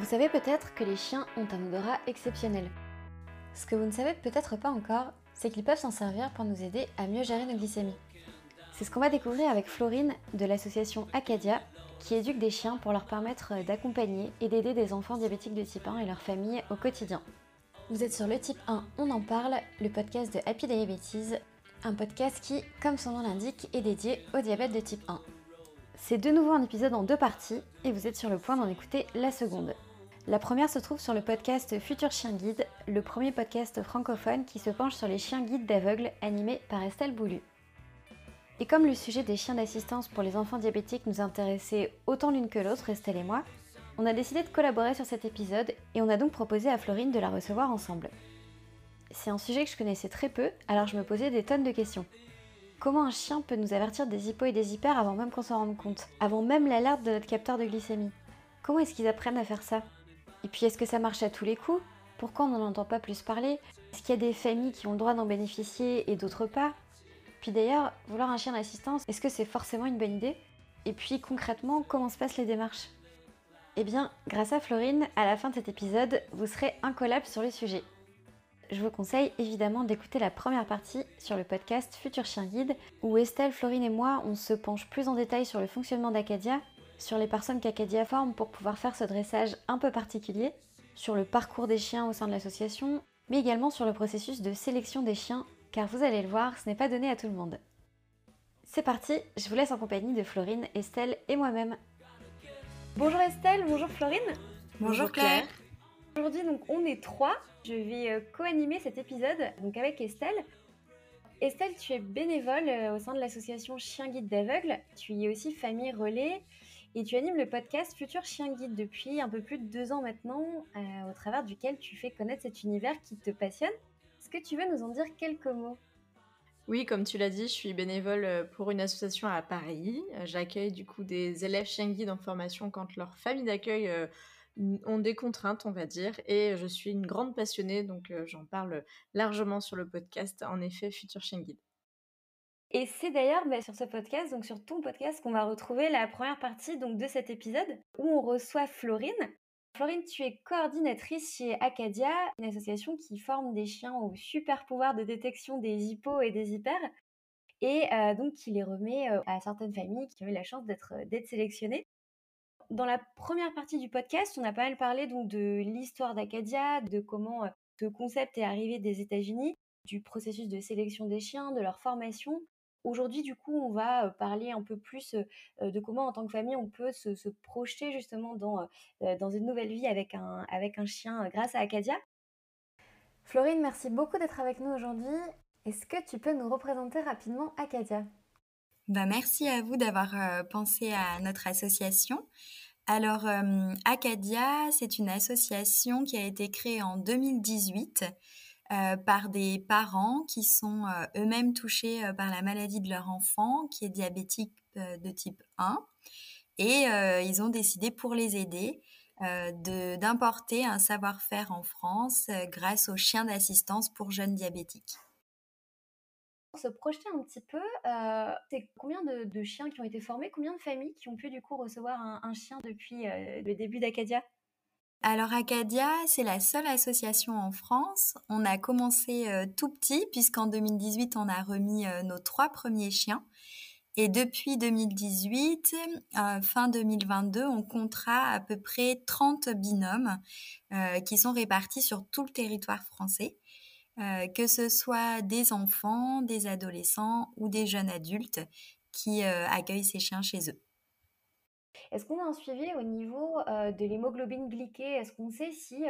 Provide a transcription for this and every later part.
Vous savez peut-être que les chiens ont un odorat exceptionnel. Ce que vous ne savez peut-être pas encore, c'est qu'ils peuvent s'en servir pour nous aider à mieux gérer nos glycémies. C'est ce qu'on va découvrir avec Florine de l'association Acadia, qui éduque des chiens pour leur permettre d'accompagner et d'aider des enfants diabétiques de type 1 et leurs familles au quotidien. Vous êtes sur le type 1, on en parle, le podcast de Happy Diabetes, un podcast qui, comme son nom l'indique, est dédié au diabète de type 1. C'est de nouveau un épisode en deux parties et vous êtes sur le point d'en écouter la seconde. La première se trouve sur le podcast Futur Chien Guide, le premier podcast francophone qui se penche sur les chiens guides d'aveugles animé par Estelle Boulu. Et comme le sujet des chiens d'assistance pour les enfants diabétiques nous intéressait autant l'une que l'autre, Estelle et moi, on a décidé de collaborer sur cet épisode et on a donc proposé à Florine de la recevoir ensemble. C'est un sujet que je connaissais très peu, alors je me posais des tonnes de questions. Comment un chien peut nous avertir des hypos et des hyper avant même qu'on s'en rende compte Avant même l'alerte de notre capteur de glycémie? Comment est-ce qu'ils apprennent à faire ça? Et puis est-ce que ça marche à tous les coups? Pourquoi on n'en entend pas plus parler? Est-ce qu'il y a des familles qui ont le droit d'en bénéficier et d'autres pas? Puis d'ailleurs, vouloir un chien d'assistance, est-ce que c'est forcément une bonne idée? Et puis concrètement, comment se passent les démarches? Eh bien, grâce à Florine, à la fin de cet épisode, vous serez incollable sur le sujet. Je vous conseille évidemment d'écouter la première partie sur le podcast Futur Chien Guide, où Estelle, Florine et moi, on se penche plus en détail sur le fonctionnement d'Acadia, sur les personnes qu'Acadia forme pour pouvoir faire ce dressage un peu particulier, sur le parcours des chiens au sein de l'association, mais également sur le processus de sélection des chiens, car vous allez le voir, ce n'est pas donné à tout le monde. C'est parti, je vous laisse en compagnie de Florine, Estelle et moi-même. Bonjour Estelle, bonjour Florine. Bonjour Claire. Aujourd'hui, donc, on est trois. Je vais euh, co-animer cet épisode donc avec Estelle. Estelle, tu es bénévole euh, au sein de l'association Chien Guide d'Aveugle. Tu y es aussi famille relais et tu animes le podcast Futur Chien Guide depuis un peu plus de deux ans maintenant, euh, au travers duquel tu fais connaître cet univers qui te passionne. Est-ce que tu veux nous en dire quelques mots? Oui, comme tu l'as dit, je suis bénévole pour une association à Paris. J'accueille du coup des élèves chien guide en formation quand leur famille d'accueil ont des contraintes, on va dire, et je suis une grande passionnée, donc euh, j'en parle largement sur le podcast, en effet, Future Chien Guide. Et c'est d'ailleurs bah, sur ce podcast, donc sur ton podcast, qu'on va retrouver la première partie donc, de cet épisode où on reçoit Florine. Florine, tu es coordinatrice chez Acadia, une association qui forme des chiens au super pouvoir de détection des hippos et des hyper, et euh, donc qui les remet euh, à certaines familles qui ont eu la chance d'être sélectionnées. Dans la première partie du podcast, on a pas mal parlé donc de l'histoire d'Acadia, de comment euh, ce concept est arrivé des États-Unis, du processus de sélection des chiens, de leur formation. Aujourd'hui, du coup, on va parler un peu plus de comment, en tant que famille, on peut se, projeter justement dans, dans une nouvelle vie avec un, avec un chien grâce à Acadia? Florine, merci beaucoup d'être avec nous aujourd'hui. Est-ce que tu peux nous représenter rapidement Acadia? Bah, merci à vous d'avoir pensé à notre association. Alors, euh, Acadia, c'est une association qui a été créée en 2018 euh, par des parents qui sont euh, eux-mêmes touchés par la maladie de leur enfant, qui est diabétique de type 1. Et ils ont décidé pour les aider d'importer un savoir-faire en France grâce aux chiens d'assistance pour jeunes diabétiques. Se projeter un petit peu, euh, c'est combien de, chiens qui ont été formés, combien de familles qui ont pu du coup recevoir un, chien depuis euh, le début d'Acadia? Alors Acadia, c'est la seule association en France. On a commencé euh, tout petit puisqu'en 2018, on a remis nos trois premiers chiens. Et depuis 2018, fin 2022, on comptera à peu près 30 binômes qui sont répartis sur tout le territoire français. Euh, que ce soit des enfants, des adolescents ou des jeunes adultes qui euh, accueillent ces chiens chez eux. Est-ce qu'on a un suivi au niveau de l'hémoglobine glyquée? Est-ce qu'on sait si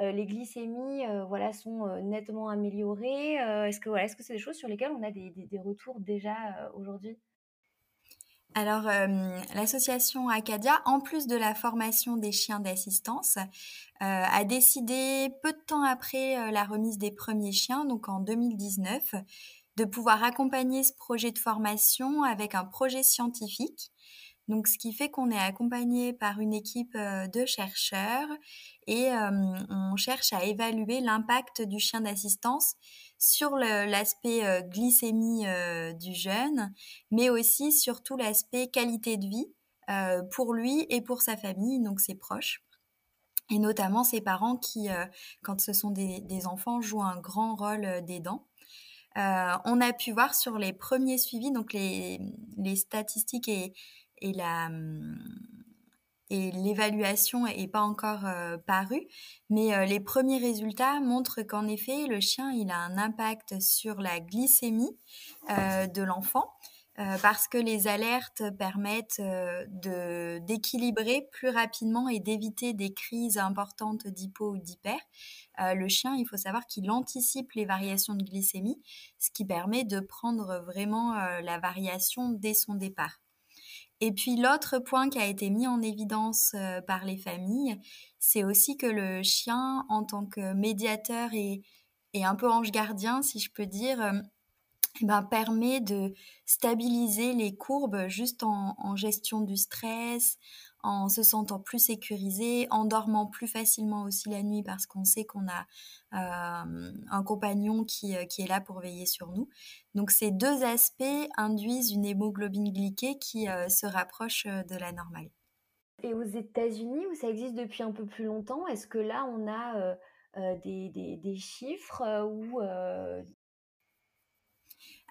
les glycémies voilà, sont nettement améliorées Est-ce que c'est des choses sur lesquelles on a des, retours déjà aujourd'hui? Alors, l'association Acadia, en plus de la formation des chiens d'assistance, a décidé peu de temps après la remise des premiers chiens, donc en 2019, de pouvoir accompagner ce projet de formation avec un projet scientifique. Donc, ce qui fait qu'on est accompagné par une équipe de chercheurs et on cherche à évaluer l'impact du chien d'assistance sur l'aspect euh, glycémie euh, du jeune, mais aussi surtout l'aspect qualité de vie euh, pour lui et pour sa famille, donc ses proches. et notamment ces parents qui, quand ce sont des, enfants, jouent un grand rôle d'aidant. on a pu voir sur les premiers suivis, donc les, statistiques et, hum, et l'évaluation n'est pas encore euh, parue, mais euh, les premiers résultats montrent qu'en effet, le chien, il a un impact sur la glycémie euh, de l'enfant. parce que les alertes permettent d'équilibrer plus rapidement et d'éviter des crises importantes d'hypo ou d'hyper. le chien, il faut savoir qu'il anticipe les variations de glycémie, ce qui permet de prendre vraiment la variation dès son départ. Et puis l'autre point qui a été mis en évidence euh, par les familles, c'est aussi que le chien, en tant que médiateur et, un peu ange gardien, si je peux dire, euh, eh ben, permet de stabiliser les courbes juste en gestion du stress, en se sentant plus sécurisé, en dormant plus facilement aussi la nuit parce qu'on sait qu'on a euh, un compagnon qui, euh, qui, est là pour veiller sur nous. Donc ces deux aspects induisent une hémoglobine glyquée qui euh, se rapproche de la normale. Et aux États-Unis, où ça existe depuis un peu plus longtemps, est-ce que là on a des, des, des, chiffres ou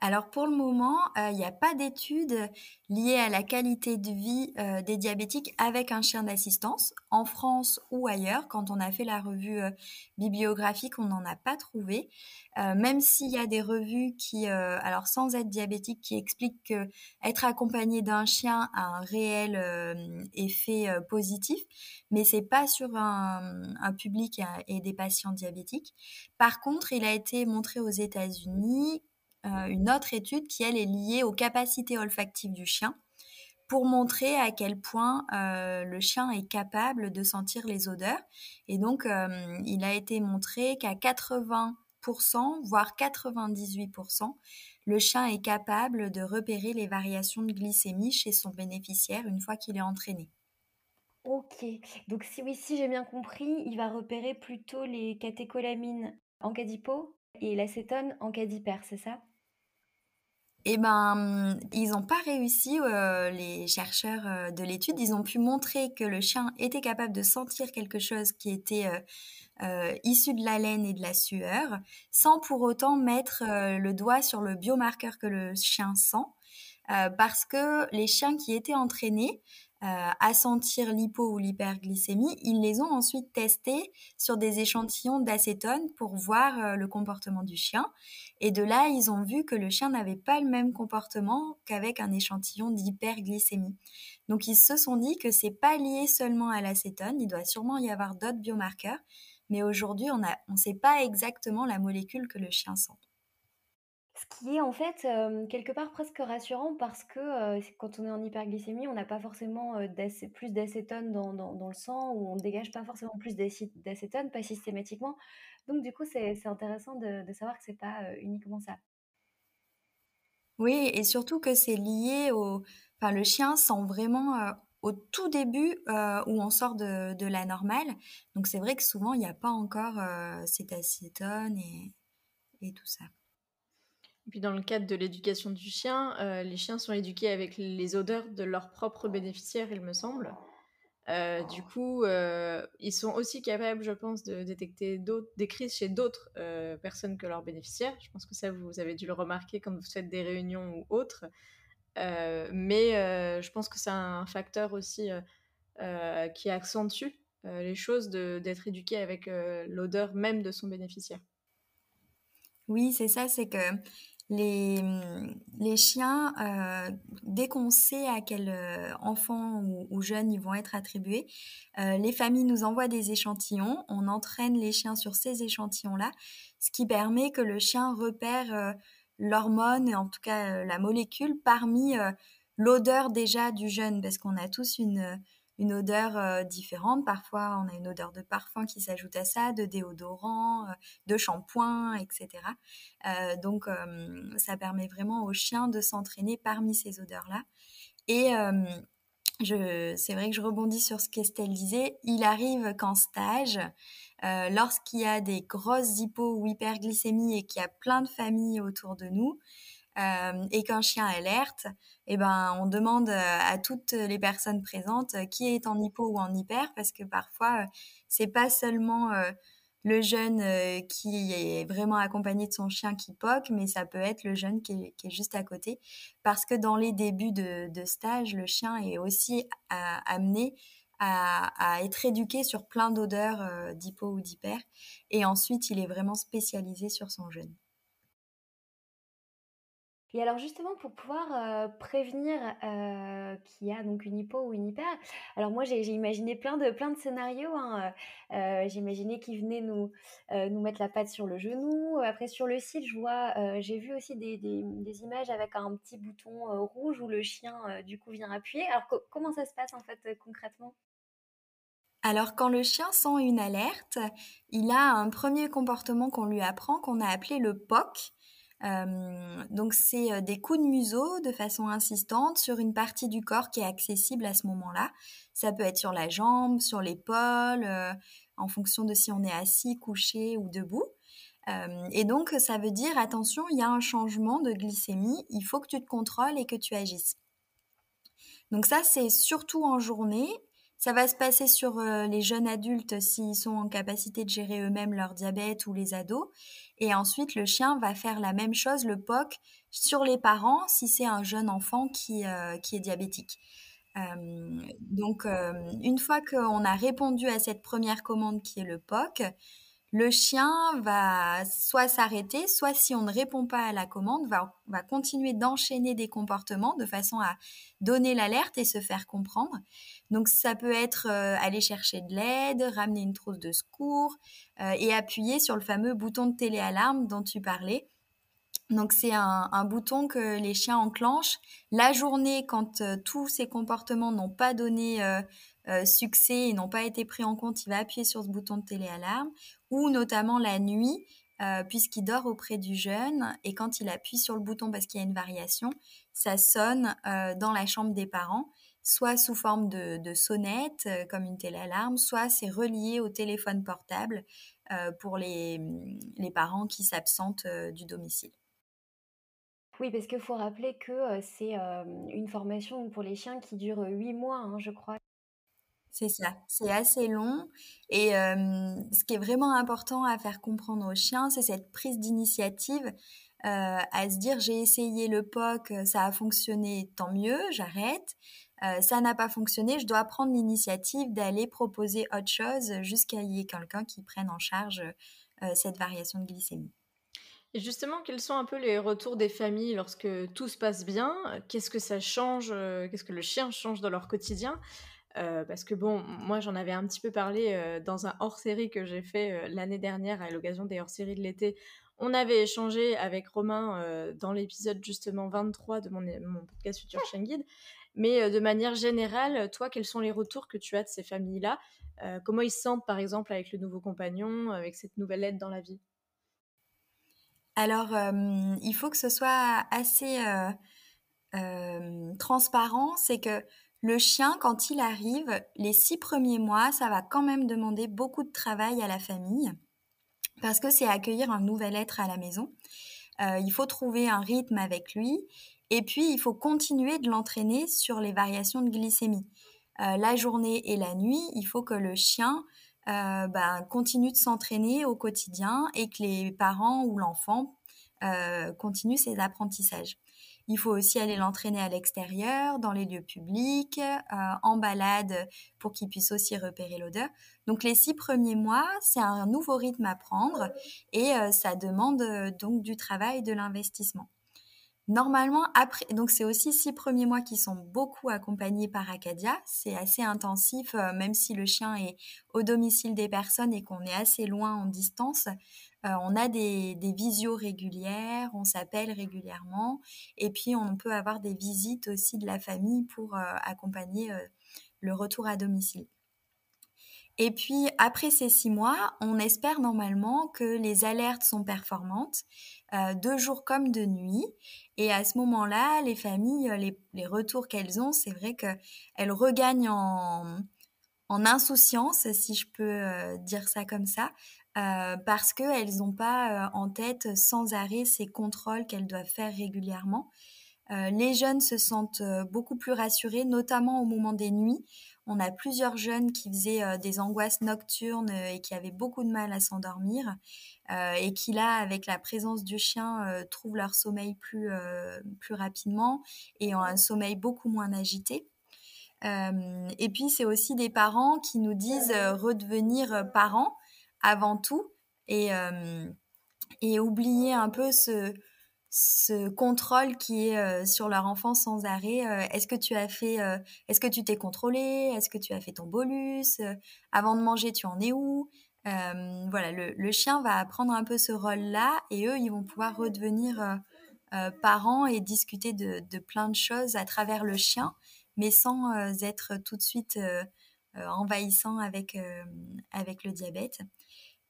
alors pour le moment, euh, il n'y a pas d'études liées à la qualité de vie euh, des diabétiques avec un chien d'assistance, en France ou ailleurs. Quand on a fait la revue euh, bibliographique, on n'en a pas trouvé. même s'il y a des revues qui, alors sans être diabétique, qui expliquent que être accompagné d'un chien a un réel effet positif, mais c'est pas sur un, public et des patients diabétiques. Par contre, il a été montré aux États-Unis une autre étude qui, elle, est liée aux capacités olfactives du chien pour montrer à quel point euh, le chien est capable de sentir les odeurs. Et donc, euh, il a été montré qu'à 80%, voire 98%, le chien est capable de repérer les variations de glycémie chez son bénéficiaire une fois qu'il est entraîné. Ok, donc si oui, si j'ai bien compris, il va repérer plutôt les catécholamines en cas et l'acétone en cas d'hyper, c'est ça? Eh ben, ils n'ont pas réussi, euh, les chercheurs euh, de l'étude. Ils ont pu montrer que le chien était capable de sentir quelque chose qui était euh, issu de la laine et de la sueur, sans pour autant mettre le doigt sur le biomarqueur que le chien sent. parce que les chiens qui étaient entraînés à sentir l'hypo ou l'hyperglycémie, ils les ont ensuite testés sur des échantillons d'acétone pour voir euh, le comportement du chien. Et de là, ils ont vu que le chien n'avait pas le même comportement qu'avec un échantillon d'hyperglycémie. Donc ils se sont dit que c'est pas lié seulement à l'acétone, il doit sûrement y avoir d'autres biomarqueurs, mais aujourd'hui on ne on sait pas exactement la molécule que le chien sent. Ce qui est en fait, quelque part presque rassurant parce que, quand on est en hyperglycémie, on n'a pas forcément, plus d'acétone dans le sang ou on ne dégage pas forcément plus d'acétone, pas systématiquement. Donc du coup, c'est intéressant de savoir que c'est pas, uniquement ça. Oui et surtout que c'est lié au enfin le chien sent vraiment, au tout début, où on sort de la normale. Donc c'est vrai que souvent il n'y a pas encore, cet acétone et tout ça. Puis dans le cadre de l'éducation du chien, euh, les chiens sont éduqués avec les odeurs de leurs propres bénéficiaires, il me semble. Euh, du coup, euh, ils sont aussi capables, je pense, de détecter des crises chez d'autres personnes que leurs bénéficiaires. Je pense que ça, vous avez dû le remarquer quand vous faites des réunions ou autres. mais je pense que c'est un facteur aussi qui accentue les choses d'être éduqué avec l'odeur même de son bénéficiaire. Oui, c'est ça, c'est que les, chiens, euh, dès qu'on sait à quel euh, enfant ou, jeune ils vont être attribués, euh, les familles nous envoient des échantillons, on entraîne les chiens sur ces échantillons-là, ce qui permet que le chien repère l'hormone, en tout cas la molécule, parmi l'odeur déjà du jeune, parce qu'on a tous une une odeur euh, différente. Parfois, on a une odeur de parfum qui s'ajoute à ça, de déodorant, euh, de shampoing, etc. Euh, donc, ça permet vraiment au chien de s'entraîner parmi ces odeurs-là. Et c'est vrai que je rebondis sur ce qu'Estelle disait. Il arrive qu'en stage, lorsqu'il y a des grosses hypo ou hyperglycémies et qu'il y a plein de familles autour de nous, et qu'un chien alerte, eh ben, on demande à toutes les personnes présentes qui est en hypo ou en hyper, parce que parfois, c'est pas seulement le jeune qui est vraiment accompagné de son chien qui poque, mais ça peut être le jeune qui est, juste à côté. Parce que dans les débuts de, stage, le chien est aussi amené à, à, être éduqué sur plein d'odeurs d'hypo ou d'hyper. Et ensuite, il est vraiment spécialisé sur son jeune. Et alors justement pour pouvoir, prévenir, qu'il y a donc une hypo ou une hyper, alors moi j'ai imaginé plein de plein de scénarios, hein, j'ai imaginé qu'ils venaient nous, nous mettre la patte sur le genou. Après sur le site, j'ai vu aussi des des images avec un petit bouton, rouge où le chien, du coup vient appuyer. Alors comment ça se passe en fait, concrètement? Alors quand le chien sent une alerte, il a un premier comportement qu'on lui apprend qu'on a appelé le POC. Euh, donc c'est euh, des coups de museau de façon insistante sur une partie du corps qui est accessible à ce moment-là. Ça peut être sur la jambe, sur l'épaule, euh, en fonction de si on est assis, couché ou debout. et donc ça veut dire attention, il y a un changement de glycémie, il faut que tu te contrôles et que tu agisses. Donc ça c'est surtout en journée ça va se passer sur les jeunes adultes s'ils sont en capacité de gérer eux-mêmes leur diabète ou les ados. Et ensuite, le chien va faire la même chose, le POC, sur les parents si c'est un jeune enfant qui, qui est diabétique. donc, une fois qu'on a répondu à cette première commande qui est le POC, le chien va soit s'arrêter, soit si on ne répond pas à la commande, va, continuer d'enchaîner des comportements de façon à donner l'alerte et se faire comprendre. Donc ça peut être euh, aller chercher de l'aide, ramener une trousse de secours euh, et appuyer sur le fameux bouton de téléalarme dont tu parlais. Donc c'est un, bouton que les chiens enclenchent la journée quand euh, tous ces comportements n'ont pas donné succès et n'ont pas été pris en compte, il va appuyer sur ce bouton de téléalarme ou notamment la nuit, euh, puisqu'il dort auprès du jeune, et quand il appuie sur le bouton parce qu'il y a une variation, ça sonne euh, dans la chambre des parents, soit sous forme de, sonnette, euh, comme une téléalarme, soit c'est relié au téléphone portable pour les, parents qui s'absentent du domicile. Oui, parce qu'il faut rappeler que c'est une formation pour les chiens qui dure huit mois, hein, je crois. C'est ça, c'est assez long. Et ce qui est vraiment important à faire comprendre aux chiens, c'est cette prise d'initiative, à se dire j'ai essayé le POC, ça a fonctionné, tant mieux, j'arrête. ça n'a pas fonctionné, je dois prendre l'initiative d'aller proposer autre chose jusqu'à y ait quelqu'un qui prenne en charge cette variation de glycémie. Et justement, quels sont un peu les retours des familles lorsque tout se passe bien? Qu'est-ce que ça change Qu'est-ce que le chien change dans leur quotidien? Euh, parce que bon, moi j'en avais un petit peu parlé euh, dans un hors-série que j'ai fait euh, l'année dernière à l'occasion des hors-séries de l'été. On avait échangé avec Romain dans l'épisode justement 23 de mon, podcast Future Chien Guide. Mais de manière générale, toi, quels sont les retours que tu as de ces familles-là? Comment ils se sentent par exemple avec le nouveau compagnon, avec cette nouvelle aide dans la vie? Alors, il faut que ce soit assez transparent. C'est que le chien, quand il arrive, les six premiers mois, ça va quand même demander beaucoup de travail à la famille parce que c'est accueillir un nouvel être à la maison. Euh, il faut trouver un rythme avec lui et puis il faut continuer de l'entraîner sur les variations de glycémie. Euh, la journée et la nuit, il faut que le chien euh, ben, continue de s'entraîner au quotidien et que les parents ou l'enfant continuent ses apprentissages. Il faut aussi aller l'entraîner à l'extérieur, dans les lieux publics, euh, en balade pour qu'il puisse aussi repérer l'odeur. Donc les six premiers mois, c'est un nouveau rythme à prendre et euh, ça demande euh, donc du travail, de l'investissement. Normalement, après, donc c'est aussi six premiers mois qui sont beaucoup accompagnés par Acadia. C'est assez intensif, même si le chien est au domicile des personnes et qu'on est assez loin en distance. Euh, on a des, des visios régulières, on s'appelle régulièrement, et puis on peut avoir des visites aussi de la famille pour euh, accompagner euh, le retour à domicile. Et puis après ces six mois, on espère normalement que les alertes sont performantes, de jour comme de nuit. Et à ce moment-là, les familles, les, retours qu'elles ont, c'est vrai qu'elles regagnent en, en insouciance, si je peux dire ça comme ça, parce qu'elles n'ont pas en tête sans arrêt ces contrôles qu'elles doivent faire régulièrement. les jeunes se sentent beaucoup plus rassurés, notamment au moment des nuits. On a plusieurs jeunes qui faisaient des angoisses nocturnes et qui avaient beaucoup de mal à s'endormir et qui là, avec la présence du chien, trouvent leur sommeil plus, plus rapidement et ont un sommeil beaucoup moins agité. et puis c'est aussi des parents qui nous disent redevenir parents avant tout et, et oublier un peu ce, contrôle qui est sur leur enfant sans arrêt. est-ce que tu as fait, est-ce que tu t'es contrôlé, est-ce que tu as fait ton bolus, avant de manger tu en es où? Voilà, le, chien va prendre un peu ce rôle-là et eux ils vont pouvoir redevenir parents et discuter de, de, plein de choses à travers le chien, mais sans être tout de suite envahissant avec avec le diabète.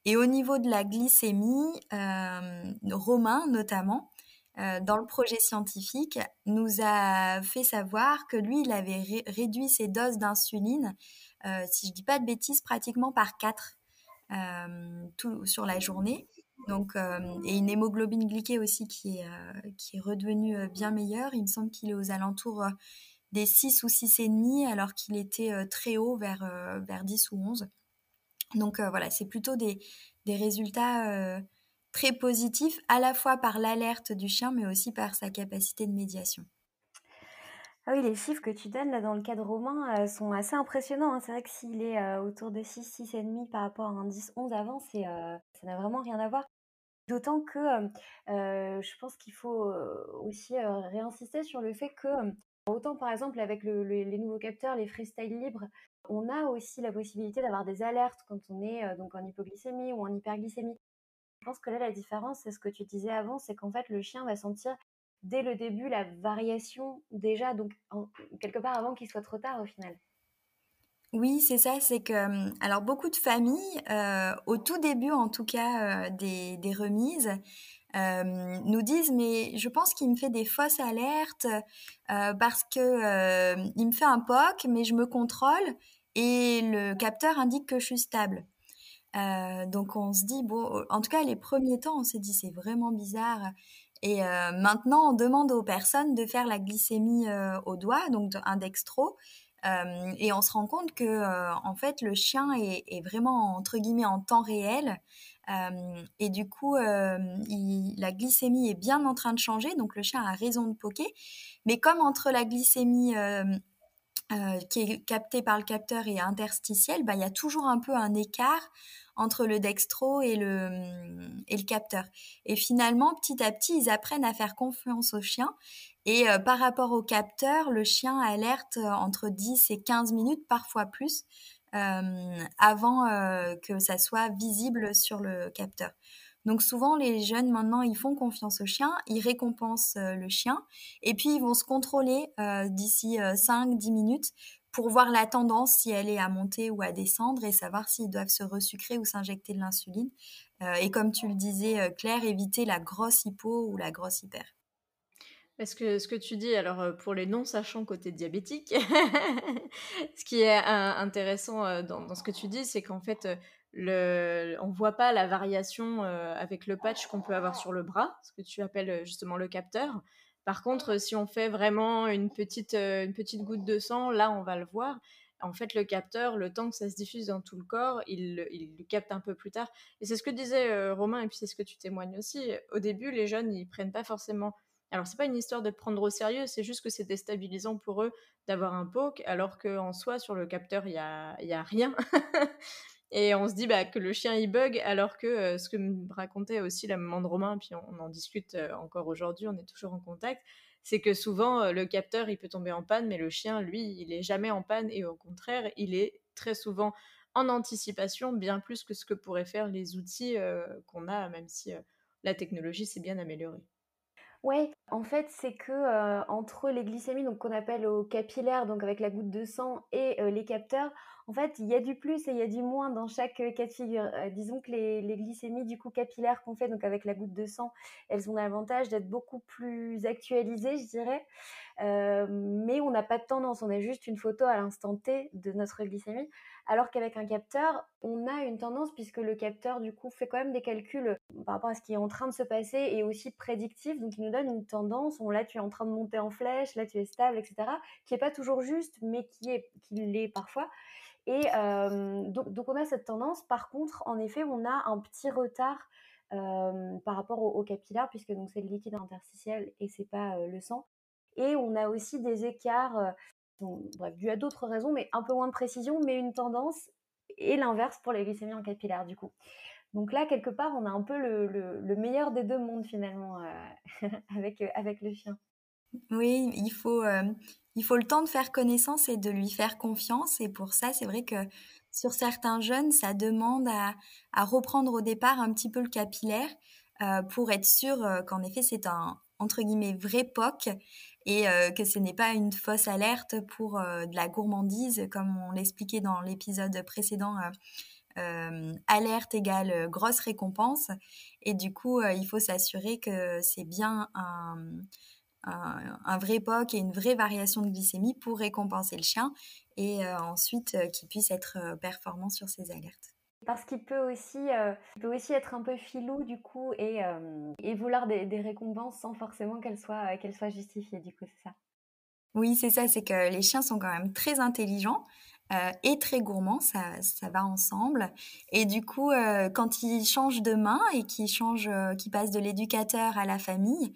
Et au niveau de la glycémie, euh, Romain notamment, euh, dans le projet scientifique, nous a fait savoir que lui, il avait réduit ses doses d'insuline, euh, si je dis pas de bêtises, pratiquement par 4 tout, sur la journée. Donc, et une hémoglobine glyquée aussi qui est, qui est redevenue bien meilleure. Il me semble qu'il est aux alentours des 6 ou 6,5 alors qu'il était très haut vers, vers 10 ou 11. Donc euh, voilà, c'est plutôt des, résultats euh, très positifs, à la fois par l'alerte du chien, mais aussi par sa capacité de médiation. Ah oui, les chiffres que tu donnes là dans le cadre romain euh, sont assez impressionnants. Hein. C'est vrai que s'il est autour de 6, 6,5 par rapport à un 10, 11 avant, c'est, ça n'a vraiment rien à voir. D'autant que je pense qu'il faut aussi réinsister sur le fait que, autant par exemple avec les nouveaux capteurs, les freestyle libres, on a aussi la possibilité d'avoir des alertes quand on est euh, donc en hypoglycémie ou en hyperglycémie. Je pense que là, la différence, c'est ce que tu disais avant, c'est qu'en fait, le chien va sentir dès le début la variation déjà, donc quelque part avant qu'il soit trop tard au final. Oui, c'est ça, c'est que hum, alors beaucoup de familles, euh, au tout début en tout cas euh, des, remises, nous disent mais je pense qu'il me fait des fausses alertes parce que il me fait un POC mais je me contrôle et le capteur indique que je suis stable. donc on se dit bon en tout cas les premiers temps on s'est dit c'est vraiment bizarre et maintenant on demande aux personnes de faire la glycémie au doigt donc un dextro et on se rend compte que en fait le chien est, vraiment entre guillemets en temps réel et du coup, la glycémie est bien en train de changer, donc le chien a raison de poker. Mais comme entre la glycémie qui est captée par le capteur et interstitielle, bah, il y a toujours un peu un écart entre le dextro et le, et le capteur. Et finalement, petit à petit, ils apprennent à faire confiance au chien. Et par rapport au capteur, le chien alerte entre 10 et 15 minutes, parfois plus, euh, avant euh, que ça soit visible sur le capteur. Donc souvent, les jeunes, maintenant, ils font confiance au chien, ils récompensent euh, le chien, et puis ils vont se contrôler d'ici 5-10 minutes pour voir la tendance, si elle est à monter ou à descendre, et savoir s'ils doivent se resucrer ou s'injecter de l'insuline. et comme tu le disais, Claire, éviter la grosse hypo ou la grosse hyper. Parce que ce que tu dis, alors euh, pour les non-sachants côté diabétique, ce qui est euh, intéressant euh, dans, ce que tu dis, c'est qu'en fait, le, on voit pas la variation avec le patch qu'on peut avoir sur le bras, ce que tu appelles justement le capteur. Par contre, si on fait vraiment une petite, une petite goutte de sang, là, on va le voir. En fait, le capteur, le temps que ça se diffuse dans tout le corps, il, il le capte un peu plus tard. Et c'est ce que disait Romain, et puis c'est ce que tu témoignes aussi. Au début, les jeunes, ils prennent pas forcément alors, c'est pas une histoire de prendre au sérieux, c'est juste que c'est déstabilisant pour eux d'avoir un poke, alors qu'en soi, sur le capteur, il y a, y a rien. et on se dit bah, que le chien il bug, alors que euh, ce que me racontait aussi la maman de Romain, puis on, en discute euh, encore aujourd'hui, on est toujours en contact, c'est que souvent euh, le capteur il peut tomber en panne, mais le chien, lui, il est jamais en panne, et au contraire, il est très souvent en anticipation, bien plus que ce que pourraient faire les outils qu'on a, même si la technologie s'est bien améliorée. Ouais, En fait, c'est que euh, entre les glycémies donc qu'on appelle au capillaire, donc avec la goutte de sang, et euh, les capteurs, en fait, il y a du plus et il y a du moins dans chaque euh, cas de figure. disons que les, glycémies du coup capillaires qu'on fait donc avec la goutte de sang, elles ont l'avantage d'être beaucoup plus actualisées, je dirais. mais on n'a pas de tendance, on a juste une photo à l'instant T de notre glycémie. Alors qu'avec un capteur, on a une tendance puisque le capteur du coup fait quand même des calculs par rapport à ce qui est en train de se passer et aussi prédictif. Donc il nous donne une tendance. On, là tu es en train de monter en flèche, là tu es stable, etc. Qui est pas toujours juste, mais qui est qui l'est parfois. Et donc, on a cette tendance. Par contre, en effet, on a un petit retard par rapport au, capillaire puisque c'est le liquide interstitiel et c'est pas le sang. Et on a aussi des écarts bref, dû à d'autres raisons, mais un peu moins de précision, mais une tendance et l'inverse pour les glycémies en capillaire du coup. Donc là, quelque part, on a un peu le, meilleur des deux mondes finalement euh, avec, euh, avec le chien. Oui, il faut, euh, il faut le temps de faire connaissance et de lui faire confiance. Et pour ça, c'est vrai que sur certains jeunes, ça demande à, à, reprendre au départ un petit peu le capillaire pour être sûr qu'en effet, c'est un entre guillemets vrai POC et que ce n'est pas une fausse alerte pour de la gourmandise, comme on l'expliquait dans l'épisode précédent. Alerte égale grosse récompense et du coup il faut s'assurer que c'est bien un, un, vrai POC et une vraie variation de glycémie pour récompenser le chien et ensuite qu'il puisse être performant sur ses alertes. Parce qu'il peut aussi, euh, peut aussi être un peu filou du coup et, euh, et vouloir des, des, récompenses sans forcément qu'elles soient, qu'elles soient justifiées du coup, c'est ça? Oui, c'est ça, c'est que les chiens sont quand même très intelligents euh, et très gourmands, ça, ça va ensemble. Et du coup, euh, quand ils changent de main et qu'ils changent, euh, qu'ils passent de l'éducateur à la famille,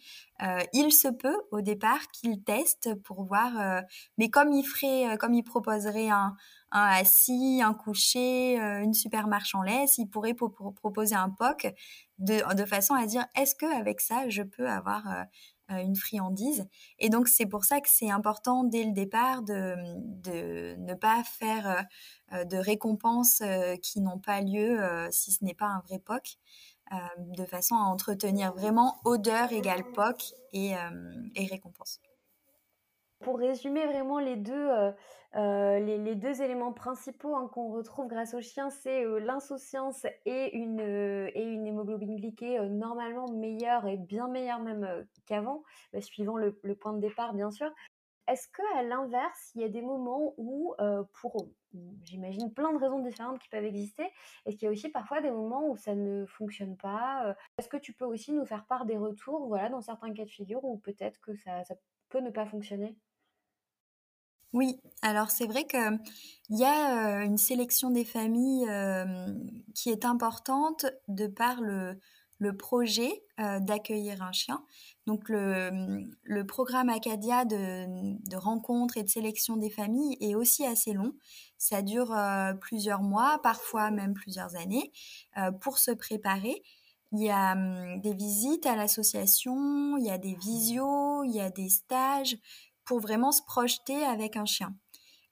il se peut au départ qu'ils testent pour voir. mais comme ils feraient, comme ils proposeraient un, assis, un couché, une super marche en laisse, ils pourraient proposer un POC de, de façon à dire est-ce que avec ça je peux avoir euh, une friandise. Et donc c'est pour ça que c'est important dès le départ de, de ne pas faire euh, de récompenses euh, qui n'ont pas lieu si ce n'est pas un vrai POC, de façon à entretenir vraiment odeur égale POC et, et récompense. Pour résumer vraiment les deux, euh, les, deux éléments principaux hein, qu'on retrouve grâce au chien, c'est euh, l'insouciance et une, euh, et une hémoglobine glyquée normalement meilleure et bien meilleure même qu'avant, bah, suivant le, point de départ bien sûr. Est-ce qu'à l'inverse, il y a des moments où, pour, j'imagine, plein de raisons différentes qui peuvent exister, est-ce qu'il y a aussi parfois des moments où ça ne fonctionne pas Est-ce que tu peux aussi nous faire part des retours, voilà, dans certains cas de figure où peut-être que ça peut ne pas fonctionner? Oui, alors c'est vrai qu'il y a une sélection des familles qui est importante de par le, projet d'accueillir un chien. Donc le, programme Acadia de, de, rencontre et de sélection des familles est aussi assez long. Ça dure plusieurs mois, parfois même plusieurs années, pour se préparer. Il y a des visites à l'association, il y a des visios, il y a des stages pour vraiment se projeter avec un chien.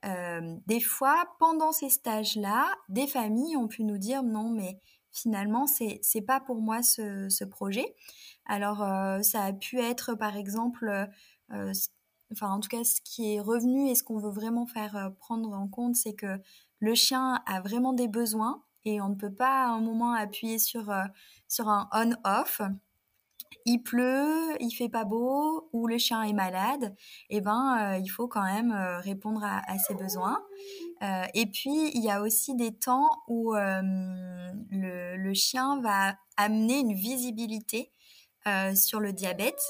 Euh, des fois, pendant ces stages-là, des familles ont pu nous dire non, mais finalement, c'est c'est pas pour moi ce, ce projet. Alors, euh, ça a pu être, par exemple, euh, enfin, en tout cas, ce qui est revenu et ce qu'on veut vraiment faire prendre en compte, c'est que le chien a vraiment des besoins et on ne peut pas à un moment appuyer sur sur un on-off il pleut, il fait pas beau ou le chien est malade, eh ben euh, il faut quand même euh, répondre à, ses besoins. Euh, et puis il y a aussi des temps où le, chien va amener une visibilité sur le diabète.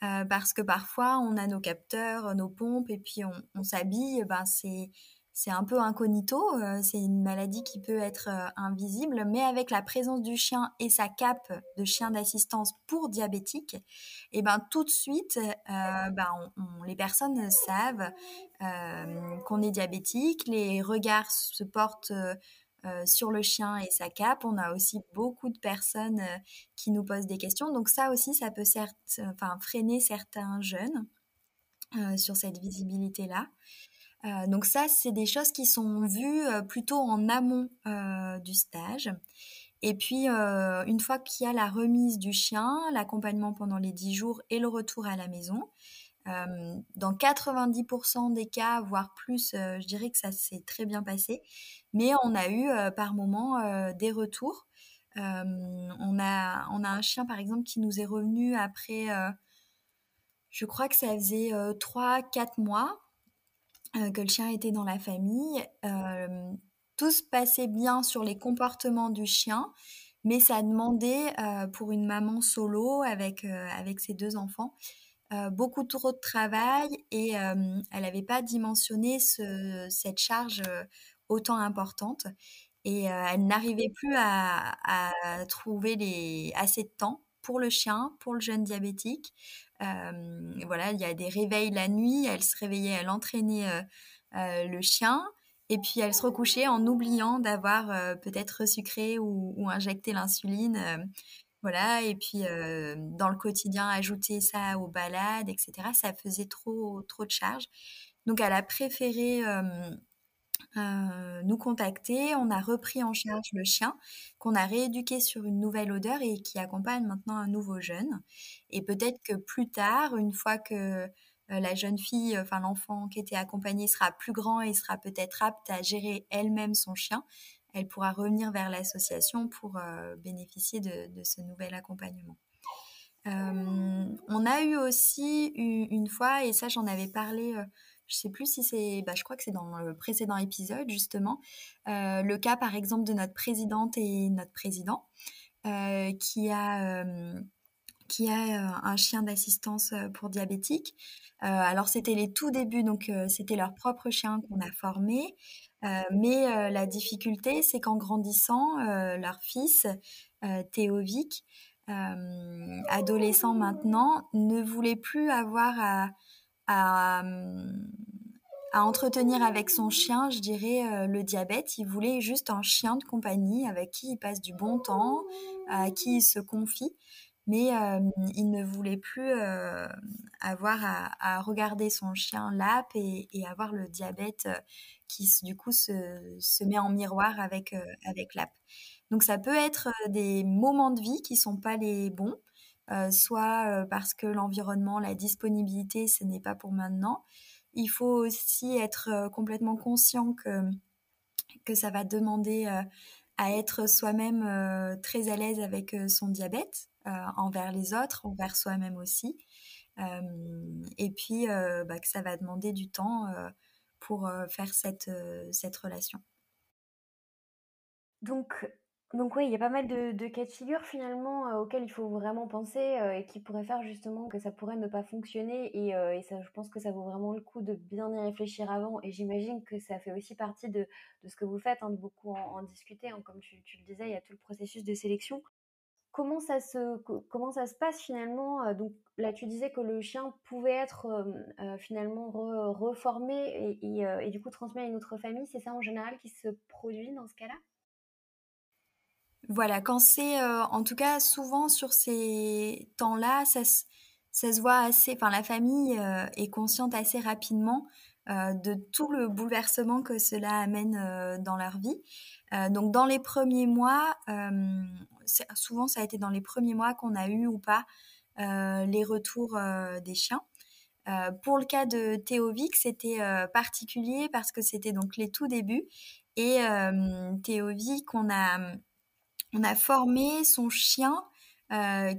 parce que parfois on a nos capteurs, nos pompes et puis on, on s'habille, ben c'est c'est un peu incognito, euh, c'est une maladie qui peut être euh, invisible, mais avec la présence du chien et sa cape de chien d'assistance pour diabétique, et eh ben tout de suite, euh, ben, les personnes savent qu'on est diabétique, les regards se portent sur le chien et sa cape. On a aussi beaucoup de personnes qui nous posent des questions, donc ça aussi, ça peut enfin, freiner certains jeunes sur cette visibilité-là. Euh, donc ça, c'est des choses qui sont vues euh, plutôt en amont euh, du stage. Et puis, une fois qu'il y a la remise du chien, l'accompagnement pendant les 10 jours et le retour à la maison, dans 90% des cas, voire plus, je dirais que ça s'est très bien passé. Mais on a eu par moment des retours. on, a, on a un chien, par exemple, qui nous est revenu après, je crois que ça faisait 3-4 mois que le chien était dans la famille. tout se passait bien sur les comportements du chien, mais ça demandait pour une maman solo avec, avec ses deux enfants beaucoup trop de travail et elle n'avait pas dimensionné cette charge autant importante et elle n'arrivait plus à, trouver les, assez de temps pour le chien, pour le jeune diabétique. voilà, il y a des réveils la nuit, elle se réveillait, elle entraînait le chien. Et puis elle se recouchait en oubliant d'avoir peut-être sucré ou, ou injecté l'insuline. Voilà, et puis dans le quotidien, ajouter ça aux balades, etc., ça faisait trop, trop de charge. Donc elle a préféré nous contacter. On a repris en charge le chien, qu'on a rééduqué sur une nouvelle odeur et qui accompagne maintenant un nouveau jeune. Et peut-être que plus tard, une fois que la jeune fille, enfin l'enfant qui était accompagné sera plus grand et sera peut-être apte à gérer elle-même son chien, elle pourra revenir vers l'association pour euh, bénéficier de, ce nouvel accompagnement. Euh, on a eu aussi une, fois, et ça j'en avais parlé, euh, je sais plus si c'est, bah, je crois que c'est dans le précédent épisode justement, le cas par exemple de notre présidente et notre président qui a qui a un chien d'assistance pour diabétiques. alors c'était les tout débuts, donc c'était leur propre chien qu'on a formé. Euh, mais euh, la difficulté, c'est qu'en grandissant, euh, leur fils, Théovic, adolescent maintenant, ne voulait plus avoir à, à, entretenir avec son chien, je dirais, le diabète. Il voulait juste un chien de compagnie avec qui il passe du bon temps, à qui il se confie mais il ne voulait plus avoir à, regarder son chien lap et, avoir le diabète qui du coup se, met en miroir avec, avec. Donc ça peut être des moments de vie qui sont pas les bons, soit parce que l'environnement, la disponibilité, ce n'est pas pour maintenant. Il faut aussi être complètement conscient que, que ça va demander à être soi-même très à l'aise avec son diabète, euh, envers les autres, envers soi-même aussi. Euh, et puis euh, bah, que ça va demander du temps pour faire cette, cette relation. Donc, donc oui, il y a pas mal de, cas de figure finalement auxquels il faut vraiment penser et qui pourraient faire justement que ça pourrait ne pas fonctionner et, et, ça, je pense que ça vaut vraiment le coup de bien y réfléchir avant et j'imagine que ça fait aussi partie de, ce que vous faites, hein, de beaucoup en, discuter, hein. comme tu, le disais, il y a tout le processus de sélection comment ça se, comment ça se passe finalement euh, Donc là, tu disais que le chien pouvait être euh, euh, finalement reformé et, du coup transmis à une autre famille. C'est ça en général qui se produit dans ce cas-là? Voilà, quand c'est, en tout cas, souvent sur ces temps-là, ça, ça, se voit assez. Enfin, la famille est consciente assez rapidement de tout le bouleversement que cela amène dans leur vie. donc, dans les premiers mois, souvent ça a été dans les premiers mois qu'on a eu ou pas euh, les retours euh, des chiens. Euh, pour le cas de Théovic, c'était particulier parce que c'était donc les tout débuts. Et Théovic, on a, on a formé son chien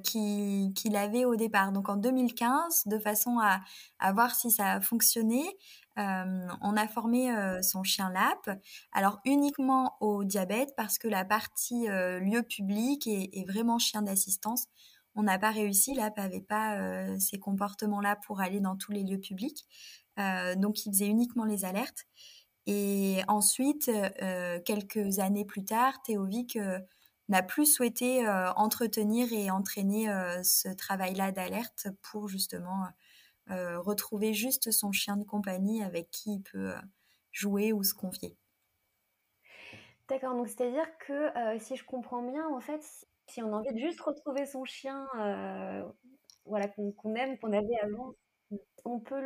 qu'il avait au départ, donc en 2015, de façon à, voir si ça fonctionnait. Euh, on a formé euh, son chien LAP, alors uniquement au diabète parce que la partie euh, lieu public est, vraiment chien d'assistance. On n'a pas réussi, LAP n'avait pas ces comportements-là pour aller dans tous les lieux publics. donc il faisait uniquement les alertes. Et ensuite, quelques années plus tard, Théovic n'a plus souhaité entretenir et entraîner ce travail-là d'alerte pour justement euh, retrouver juste son chien de compagnie avec qui il peut euh, jouer ou se confier. D'accord, donc c'est-à-dire que euh, si je comprends bien, en fait, si on a envie de juste retrouver son chien voilà, qu'on aime, qu'on avait avant, on peut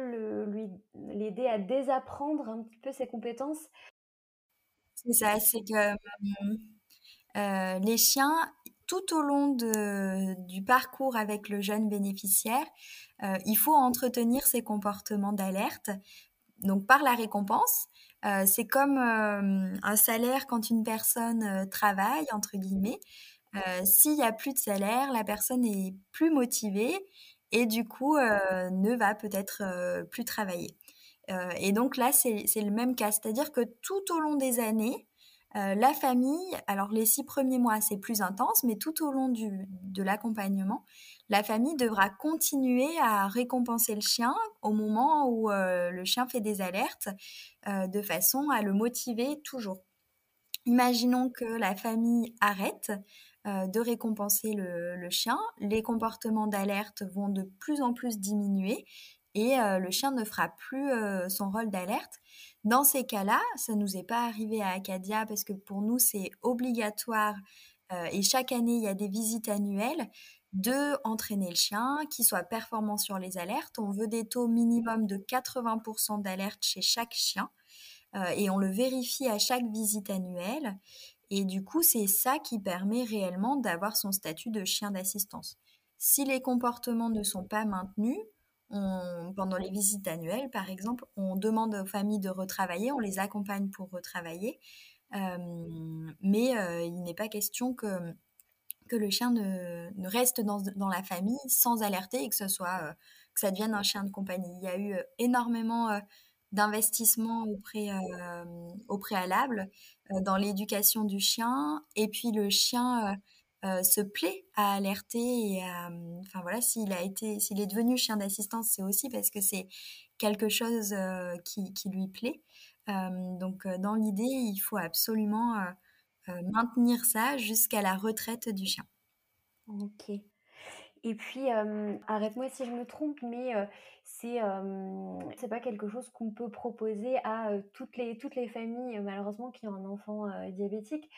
lui l'aider à désapprendre un petit peu ses compétences? C'est ça, c'est que les chiens, tout au long du parcours avec le jeune bénéficiaire, il faut entretenir ces comportements d'alerte. Donc par la récompense, c'est comme un salaire quand une personne travaille, entre guillemets. S'il n'y a plus de salaire, la personne est plus motivée et du coup ne va peut-être plus travailler. et donc là, c'est le même cas, c'est-à-dire que tout au long des années, la famille, alors les six premiers mois, c'est plus intense, mais tout au long de l'accompagnement, la famille devra continuer à récompenser le chien au moment où le chien fait des alertes, de façon à le motiver toujours. Imaginons que la famille arrête de récompenser le, chien, les comportements d'alerte vont de plus en plus diminuer et le chien ne fera plus son rôle d'alerte. Dans ces cas-là, ça nous est pas arrivé à Acadia parce que pour nous c'est obligatoire et chaque année il y a des visites annuelles de entraîner le chien, qui soit performant sur les alertes. On veut des taux minimum de 80% d'alerte chez chaque chien et on le vérifie à chaque visite annuelle. Et du coup, c'est ça qui permet réellement d'avoir son statut de chien d'assistance. Si les comportements ne sont pas maintenus, pendant les visites annuelles, par exemple, on demande aux familles de retravailler, on les accompagne pour retravailler, euh, mais euh, il n'est pas question que, que le chien ne, reste dans, dans, la famille sans alerter et que ce soit euh, que ça devienne un chien de compagnie. Il y a eu énormément d'investissement au, au, préalable dans l'éducation du chien. Et puis le chien se plaît à alerter et enfin voilà, s'il a été, s'il est devenu chien d'assistance, c'est aussi parce que c'est quelque chose qui, qui, lui plaît. donc dans l'idée, il faut absolument maintenir ça jusqu'à la retraite du chien. Ok. Et puis, arrête-moi si je me trompe, mais c'est c'est pas quelque chose qu'on peut proposer à toutes, les, toutes les familles, malheureusement, qui ont un enfant diabétique.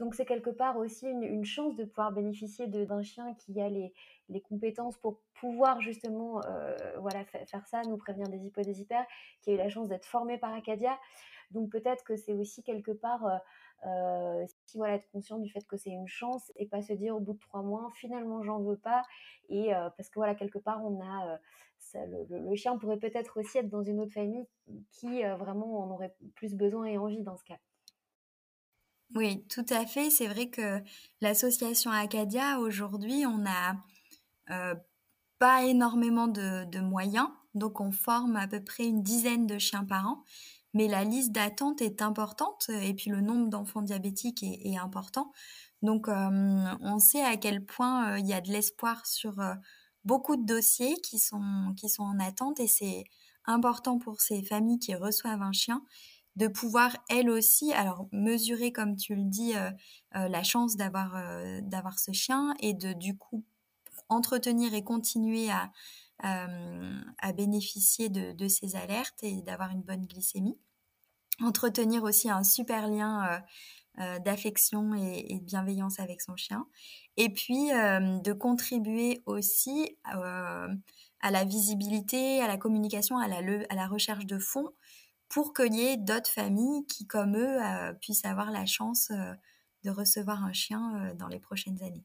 Donc, c'est quelque part aussi une, chance de pouvoir bénéficier d'un chien qui a les, compétences pour pouvoir justement voilà, faire ça, nous prévenir des hypo, des hyper, qui a eu la chance d'être formé par Acadia. Donc, peut-être que c'est aussi quelque part euh, si voilà, être conscient du fait que c'est une chance et pas se dire au bout de trois mois, finalement, j'en veux pas. Et euh, parce que voilà, quelque part, on a. Euh, le, chien pourrait peut-être aussi être dans une autre famille qui vraiment en aurait plus besoin et envie dans ce cas. Oui, tout à fait. C'est vrai que l'association Acadia, aujourd'hui, on n'a pas énormément de, moyens. Donc, on forme à peu près une dizaine de chiens par an mais la liste d'attente est importante et puis le nombre d'enfants diabétiques est, important. Donc, euh, on sait à quel point euh, il y a de l'espoir sur euh, beaucoup de dossiers qui sont, qui sont en attente et c'est important pour ces familles qui reçoivent un chien de pouvoir elles aussi, alors mesurer comme tu le dis, la chance d'avoir d'avoir ce chien et de du coup entretenir et continuer à, euh, à bénéficier de, ces alertes et d'avoir une bonne glycémie. Entretenir aussi un super lien euh, euh, d'affection et, de bienveillance avec son chien. Et puis de contribuer aussi à la visibilité, à la communication, à la, à la recherche de fonds pour qu'il y ait d'autres familles qui, comme eux, puissent avoir la chance de recevoir un chien dans les prochaines années.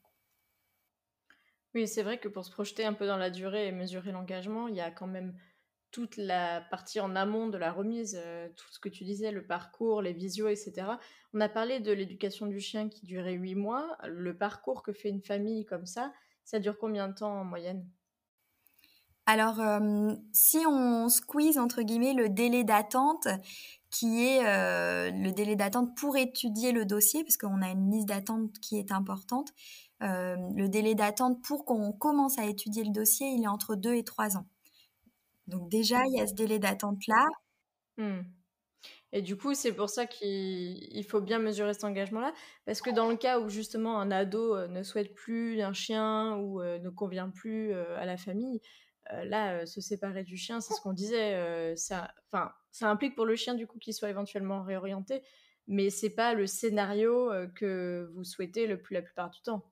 Oui, c'est vrai que pour se projeter un peu dans la durée et mesurer l'engagement, il y a quand même toute la partie en amont de la remise, euh, tout ce que tu disais, le parcours, les visios, etc. On a parlé de l'éducation du chien qui durait huit mois. Le parcours que fait une famille comme ça, ça dure combien de temps en moyenne? Alors, euh, si on squeeze entre guillemets le délai d'attente, qui est euh, le délai d'attente pour étudier le dossier, parce qu'on a une liste d'attente qui est importante, euh, le délai d'attente pour qu'on commence à étudier le dossier, il est entre 2 et 3 ans. Donc déjà, il y a ce délai d'attente-là. Hmm. Et du coup, c'est pour ça qu'il faut bien mesurer cet engagement-là, parce que dans le cas où justement un ado ne souhaite plus un chien ou ne convient plus à la famille, là, se séparer du chien, c'est ce qu'on disait, ça, ça implique pour le chien du coup qu'il soit éventuellement réorienté, mais c'est pas le scénario que vous souhaitez la plupart du temps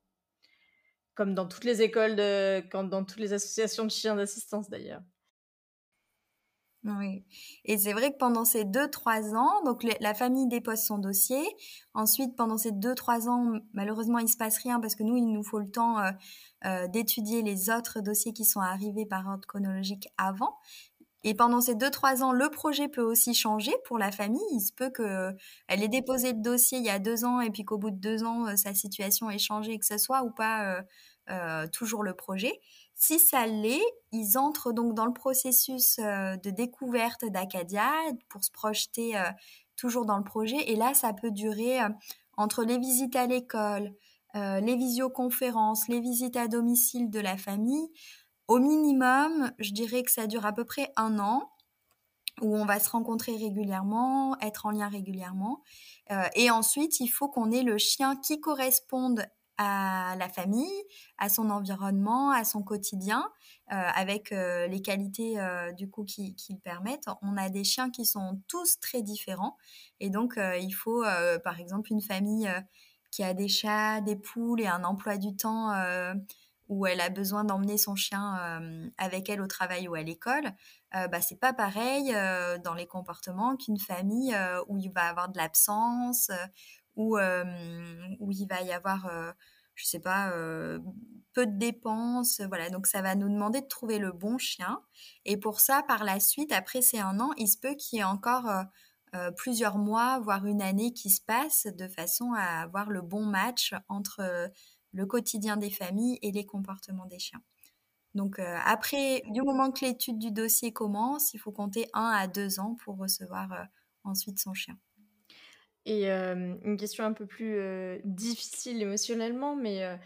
comme dans toutes les écoles, dans toutes les associations de chiens d'assistance d'ailleurs. Oui. Et c'est vrai que pendant ces deux, trois ans, donc la famille dépose son dossier. Ensuite, pendant ces deux, trois ans, malheureusement, il se passe rien parce que nous, il nous faut le temps euh, euh, d'étudier les autres dossiers qui sont arrivés par ordre chronologique avant. Et pendant ces deux, trois ans, le projet peut aussi changer pour la famille. Il se peut qu'elle ait déposé le dossier il y a deux ans et puis qu'au bout de deux ans, euh, sa situation ait changé, que ce soit ou pas toujours le projet. Si ça l'est, ils entrent donc dans le processus euh, de découverte d'Acadia pour se projeter euh, toujours dans le projet. Et là, ça peut durer euh, entre les visites à l'école, les visioconférences, les visites à domicile de la famille. Au minimum, je dirais que ça dure à peu près un an où on va se rencontrer régulièrement, être en lien régulièrement. et ensuite, il faut qu'on ait le chien qui corresponde à la famille, à son environnement, à son quotidien, euh, avec euh, les qualités euh, du coup qui, le permettent. On a des chiens qui sont tous très différents et donc il faut par exemple une famille qui a des chats, des poules et un emploi du temps où elle a besoin d'emmener son chien avec elle au travail ou à l'école. bah, c'est pas pareil dans les comportements qu'une famille où il va avoir de l'absence, où, il va y avoir, je sais pas, peu de dépenses. Voilà, donc ça va nous demander de trouver le bon chien. Et pour ça, par la suite, après ces un an, il se peut qu'il y ait encore plusieurs mois, voire une année qui se passe de façon à avoir le bon match entre le quotidien des familles et les comportements des chiens. Donc après, du moment que l'étude du dossier commence, il faut compter un à deux ans pour recevoir ensuite son chien. Et une question un peu plus difficile émotionnellement, mais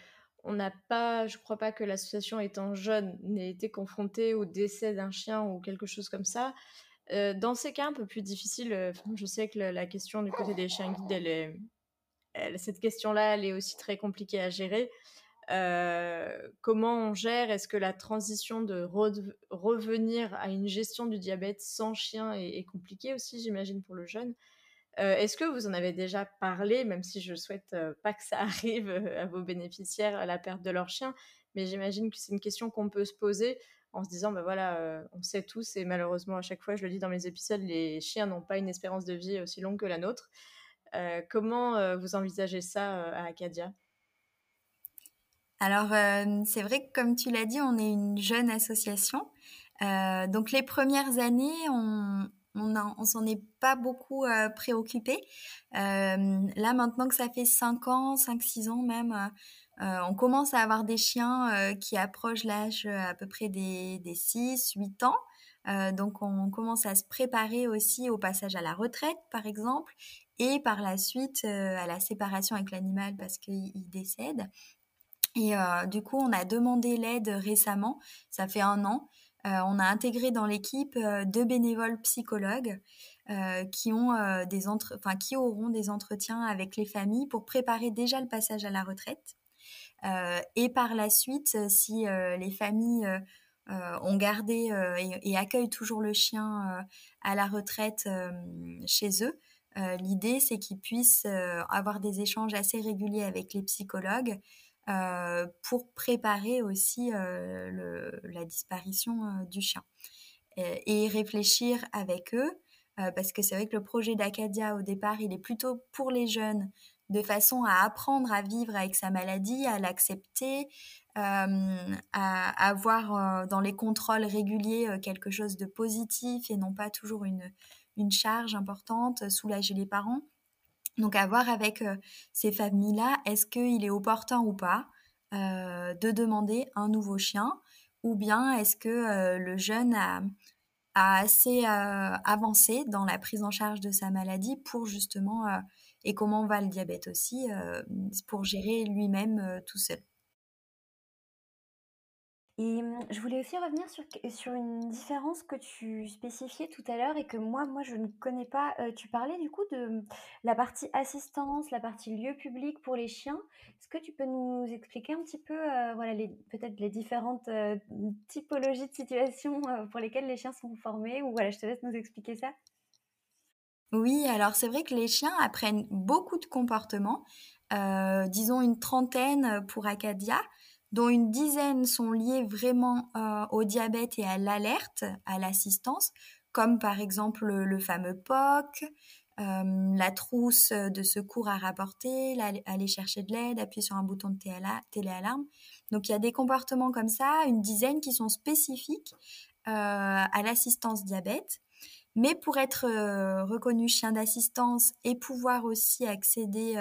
on n'a pas, je crois pas que l'association étant jeune n'ait été confrontée au décès d'un chien ou quelque chose comme ça. dans ces cas un peu plus difficiles, je sais que la, question du côté des chiens guides, cette question-là, elle est aussi très compliquée à gérer. comment on gère? Est-ce que la transition de revenir à une gestion du diabète sans chien est compliquée aussi, j'imagine, pour le jeune? Euh, est-ce que vous en avez déjà parlé, même si je souhaite euh, pas que ça arrive euh, à vos bénéficiaires à la perte de leur chien, mais j'imagine que c'est une question qu'on peut se poser en se disant, bah voilà, on sait tous, et malheureusement à chaque fois, je le dis dans mes épisodes, les chiens n'ont pas une espérance de vie aussi longue que la nôtre. comment vous envisagez ça à Acadia? Alors, c'est vrai que comme tu l'as dit, on est une jeune association. donc, les premières années, on, on s'en est pas beaucoup euh, préoccupé. Euh, là, maintenant que ça fait 5 ans, 5-6 ans même, euh, on commence à avoir des chiens qui approchent l'âge à peu près des, des 6-8 ans. donc, on commence à se préparer aussi au passage à la retraite, par exemple, et par la suite à la séparation avec l'animal parce qu'il décède. Et du coup, on a demandé l'aide récemment, ça fait un an, on a intégré dans l'équipe euh, deux bénévoles psychologues euh, qui auront des entretiens avec les familles pour préparer déjà le passage à la retraite. et par la suite, si les familles ont gardé et, accueillent toujours le chien à la retraite chez eux, l'idée c'est qu'ils puissent avoir des échanges assez réguliers avec les psychologues euh, pour préparer aussi euh, la disparition euh, du chien. Et, réfléchir avec eux, parce que c'est vrai que le projet d'Acadia au départ, il est plutôt pour les jeunes, de façon à apprendre à vivre avec sa maladie, à l'accepter, à avoir dans les contrôles réguliers quelque chose de positif et non pas toujours une, une charge importante, soulager les parents. Donc à voir avec euh, ces familles-là, est-ce qu'il est opportun ou pas euh, de demander un nouveau chien ou bien est-ce que euh, le jeune a, assez avancé dans la prise en charge de sa maladie pour justement, et comment va le diabète aussi, pour gérer lui-même tout seul? Et mmh, je voulais aussi revenir sur, sur une différence que tu spécifiais tout à l'heure et que moi, moi, je ne connais pas. tu parlais du coup de mmh, la partie assistance, la partie lieu public pour les chiens. Est-ce que tu peux nous expliquer un petit peu, voilà, peut-être les différentes typologies de situations pour lesquelles les chiens sont formés? Ou voilà, je te laisse nous expliquer ça. Oui, alors c'est vrai que les chiens apprennent beaucoup de comportements, disons une trentaine pour Acadia dont une dizaine sont liées vraiment euh, au diabète et à l'alerte, à l'assistance, comme par exemple le, fameux POC, la trousse de secours à rapporter, aller chercher de l'aide, appuyer sur un bouton de téléalarme. Donc il y a des comportements comme ça, une dizaine qui sont spécifiques à l'assistance diabète. Mais pour être reconnu chien d'assistance et pouvoir aussi accéder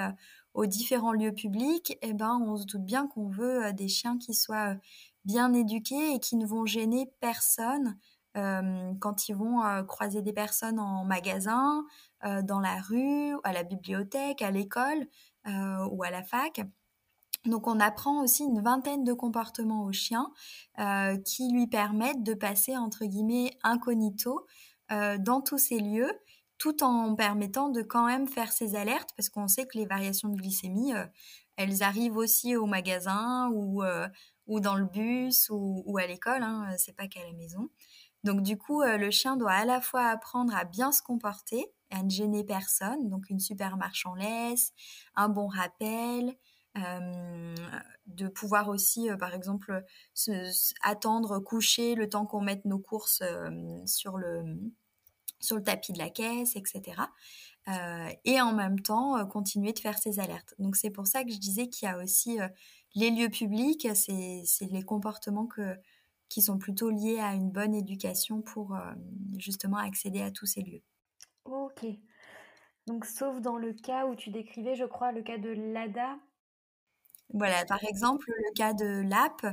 aux différents lieux publics, eh ben, on se doute bien qu'on veut des chiens qui soient bien éduqués et qui ne vont gêner personne quand ils vont croiser des personnes en magasin, dans la rue, à la bibliothèque, à l'école ou à la fac. Donc on apprend aussi une vingtaine de comportements au chien qui lui permettent de passer entre guillemets incognito dans tous ces lieux tout en permettant de quand même faire ses alertes parce qu'on sait que les variations de glycémie elles arrivent aussi au magasin ou, ou dans le bus ou, à l'école, hein, c'est pas qu'à la maison. Donc du coup, le chien doit à la fois apprendre à bien se comporter, à ne gêner personne, donc une super marche en laisse, un bon rappel, de pouvoir aussi, par exemple, attendre coucher le temps qu'on mette nos courses sur, le, sur le tapis de la caisse, etc. et en même temps, continuer de faire ses alertes. Donc c'est pour ça que je disais qu'il y a aussi les lieux publics, c'est les comportements que, qui sont plutôt liés à une bonne éducation pour justement accéder à tous ces lieux. Ok. Donc, sauf dans le cas où tu décrivais, je crois, le cas de l'ADA, voilà, par exemple, le cas de l'app,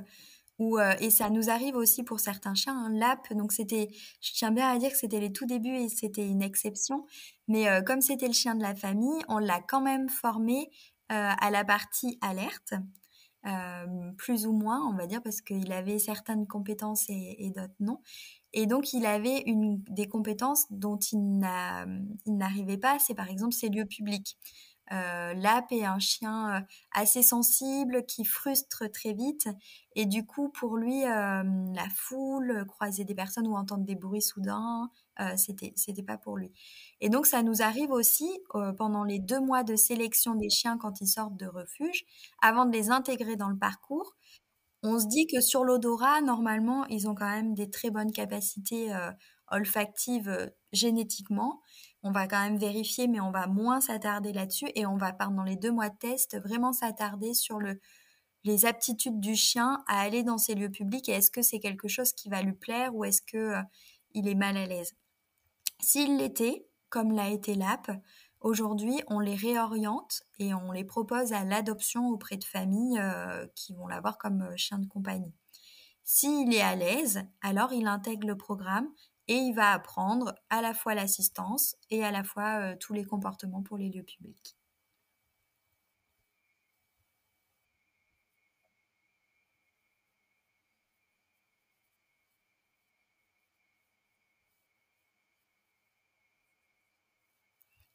euh, et ça nous arrive aussi pour certains chiens, hein, l'app, donc c'était, je tiens bien à dire que c'était les tout débuts et c'était une exception, mais euh, comme c'était le chien de la famille, on l'a quand même formé euh, à la partie alerte, plus ou moins, on va dire, parce qu'il avait certaines compétences et, d'autres non. Et donc, il avait une, des compétences dont il n'arrivait pas, c'est par exemple ses lieux publics. Euh, Lap est un chien euh, assez sensible qui frustre très vite et du coup pour lui euh, la foule, croiser des personnes ou entendre des bruits soudains, c'était c'était pas pour lui. Et donc ça nous arrive aussi pendant les deux mois de sélection des chiens quand ils sortent de refuge, avant de les intégrer dans le parcours. On se dit que sur l'odorat, normalement, ils ont quand même des très bonnes capacités olfactives génétiquement on va quand même vérifier, mais on va moins s'attarder là-dessus et on va, pendant les deux mois de test, vraiment s'attarder sur le, les aptitudes du chien à aller dans ces lieux publics et est-ce que c'est quelque chose qui va lui plaire ou est-ce que euh, est mal à l'aise. S'il l'était, comme l'a été l'app, aujourd'hui on les réoriente et on les propose à l'adoption auprès de familles euh, qui vont l'avoir comme euh, chien de compagnie. S'il est à l'aise, alors il intègre le programme et il va apprendre à la fois l'assistance et à la fois euh, tous les comportements pour les lieux publics.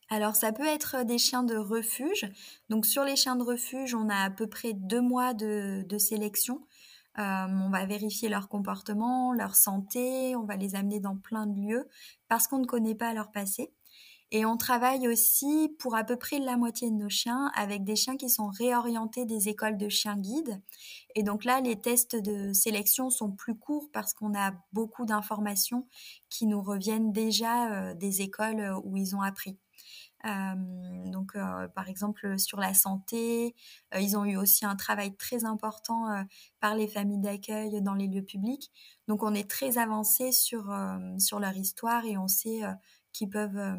Alors ça peut être des chiens de refuge. Donc sur les chiens de refuge, on a à peu près deux mois de sélection euh, on va vérifier leur comportement, leur santé, on va les amener dans plein de lieux parce qu'on ne connaît pas leur passé. Et on travaille aussi pour à peu près la moitié de nos chiens avec des chiens qui sont réorientés des écoles de chiens guides. Et donc là, les tests de sélection sont plus courts parce qu'on a beaucoup d'informations qui nous reviennent déjà euh, des écoles où ils ont appris donc, par exemple, sur la santé, ils ont eu aussi un travail très important par les familles d'accueil dans les lieux publics. Donc, on est très avancé sur, sur leur histoire et on sait qu'ils peuvent,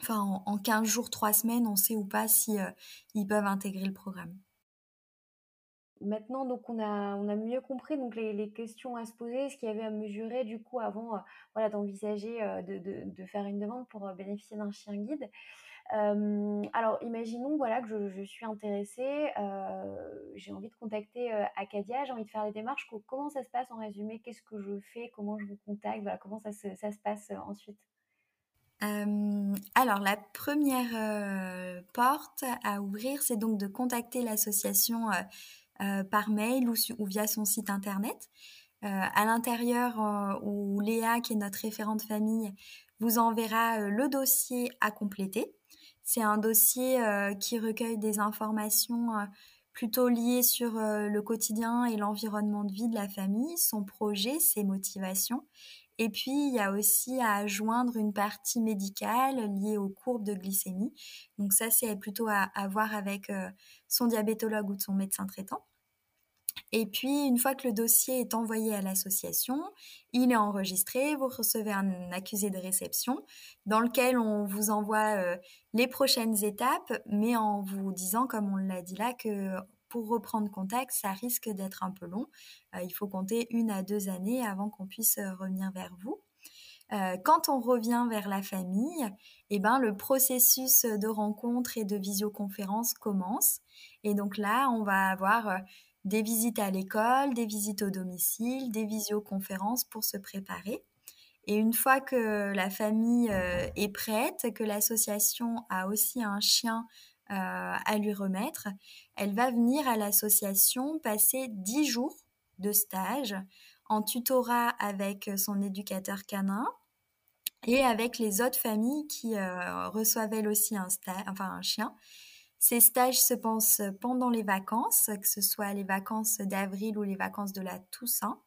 enfin, en, en, 15 jours, 3 semaines, on sait ou pas si ils peuvent intégrer le programme. Maintenant, donc on a, mieux compris donc les, questions à se poser, ce qu'il y avait à mesurer du coup avant euh, voilà, d'envisager euh, de, faire une demande pour euh, bénéficier d'un chien guide. alors imaginons voilà, que je, suis intéressée, j'ai envie de contacter Acadia, j'ai envie de faire les démarches. Comment ça se passe en résumé? Qu'est-ce que je fais? Comment je vous contacte? Voilà, Comment ça se, passe ensuite? Alors, la première porte à ouvrir, c'est donc de contacter l'association par mail ou, via son site internet. Euh, à l'intérieur, euh, où Léa, qui est notre référente famille, vous enverra le dossier à compléter. C'est un dossier qui recueille des informations plutôt liées sur le quotidien et l'environnement de vie de la famille, son projet, ses motivations, Et puis, il y a aussi à joindre une partie médicale liée aux courbes de glycémie. Donc ça, c'est plutôt à, voir avec son diabétologue ou son médecin traitant. Et puis, une fois que le dossier est envoyé à l'association, il est enregistré, vous recevez un accusé de réception dans lequel on vous envoie euh, les prochaines étapes, mais en vous disant, comme on l'a dit là, que pour reprendre contact, ça risque d'être un peu long. Euh, il faut compter une à deux années avant qu'on puisse euh, revenir vers vous. Quand on revient vers la famille, eh ben, le processus de rencontre et de visioconférence commence. Et donc là, on va avoir des visites à l'école, des visites au domicile, des visioconférences pour se préparer. Et une fois que la famille euh, est prête, que l'association a aussi un chien euh, à lui remettre, elle va venir à l'association passer dix jours de stage en tutorat avec son éducateur canin et avec les autres familles qui euh, reçoivent elles aussi un, chien ces stages se pensent pendant les vacances, que ce soit les vacances d'avril ou les vacances de la Toussaint.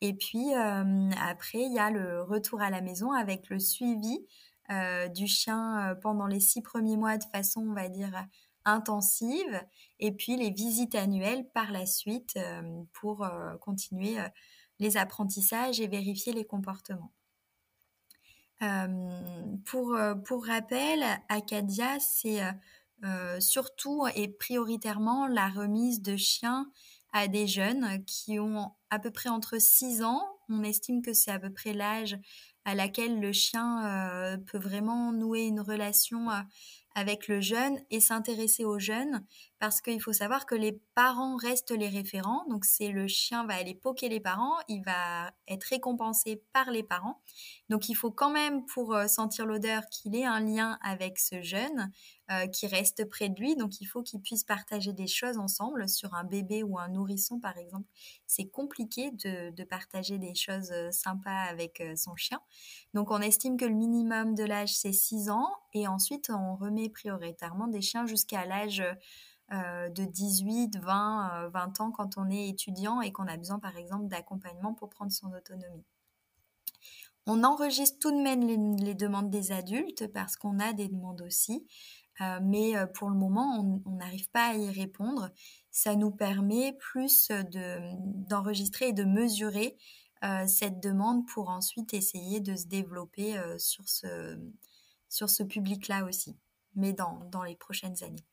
Et puis euh, après, il y a le retour à la maison avec le suivi euh, du chien euh, pendant les six premiers mois de façon, on va dire, intensive. Et puis les visites annuelles par la suite pour continuer les apprentissages et vérifier les comportements. Pour, rappel, Acadia, c'est surtout et prioritairement la remise de chiens à des jeunes qui ont à peu près entre 6 ans. On estime que c'est à peu près l'âge à laquelle le chien peut vraiment nouer une relation avec le jeune et s'intéresser au jeune parce qu'il faut savoir que les parents restent les référents. Donc c'est le chien va aller poquer les parents, il va être récompensé par les parents. Donc il faut quand même pour sentir l'odeur qu'il ait un lien avec ce jeune euh, qui reste près de lui. Donc il faut qu'ils puissent partager des choses ensemble. Sur un bébé ou un nourrisson, par exemple, c'est compliqué de, partager des choses euh, sympas avec euh, son chien. Donc on estime que le minimum de l'âge, c'est 6 ans. Et ensuite, on remet prioritairement des chiens jusqu'à l'âge... de 18, 20, 20 ans quand on est étudiant et qu'on a besoin par exemple d'accompagnement pour prendre son autonomie. On enregistre tout de même les demandes des adultes parce qu'on a des demandes aussi. Euh, mais euh, pour le moment, on n'arrive pas à y répondre. Ça nous permet plus d'enregistrer et de mesurer euh, cette demande pour ensuite essayer de se développer sur ce, public-là aussi, mais dans les prochaines années.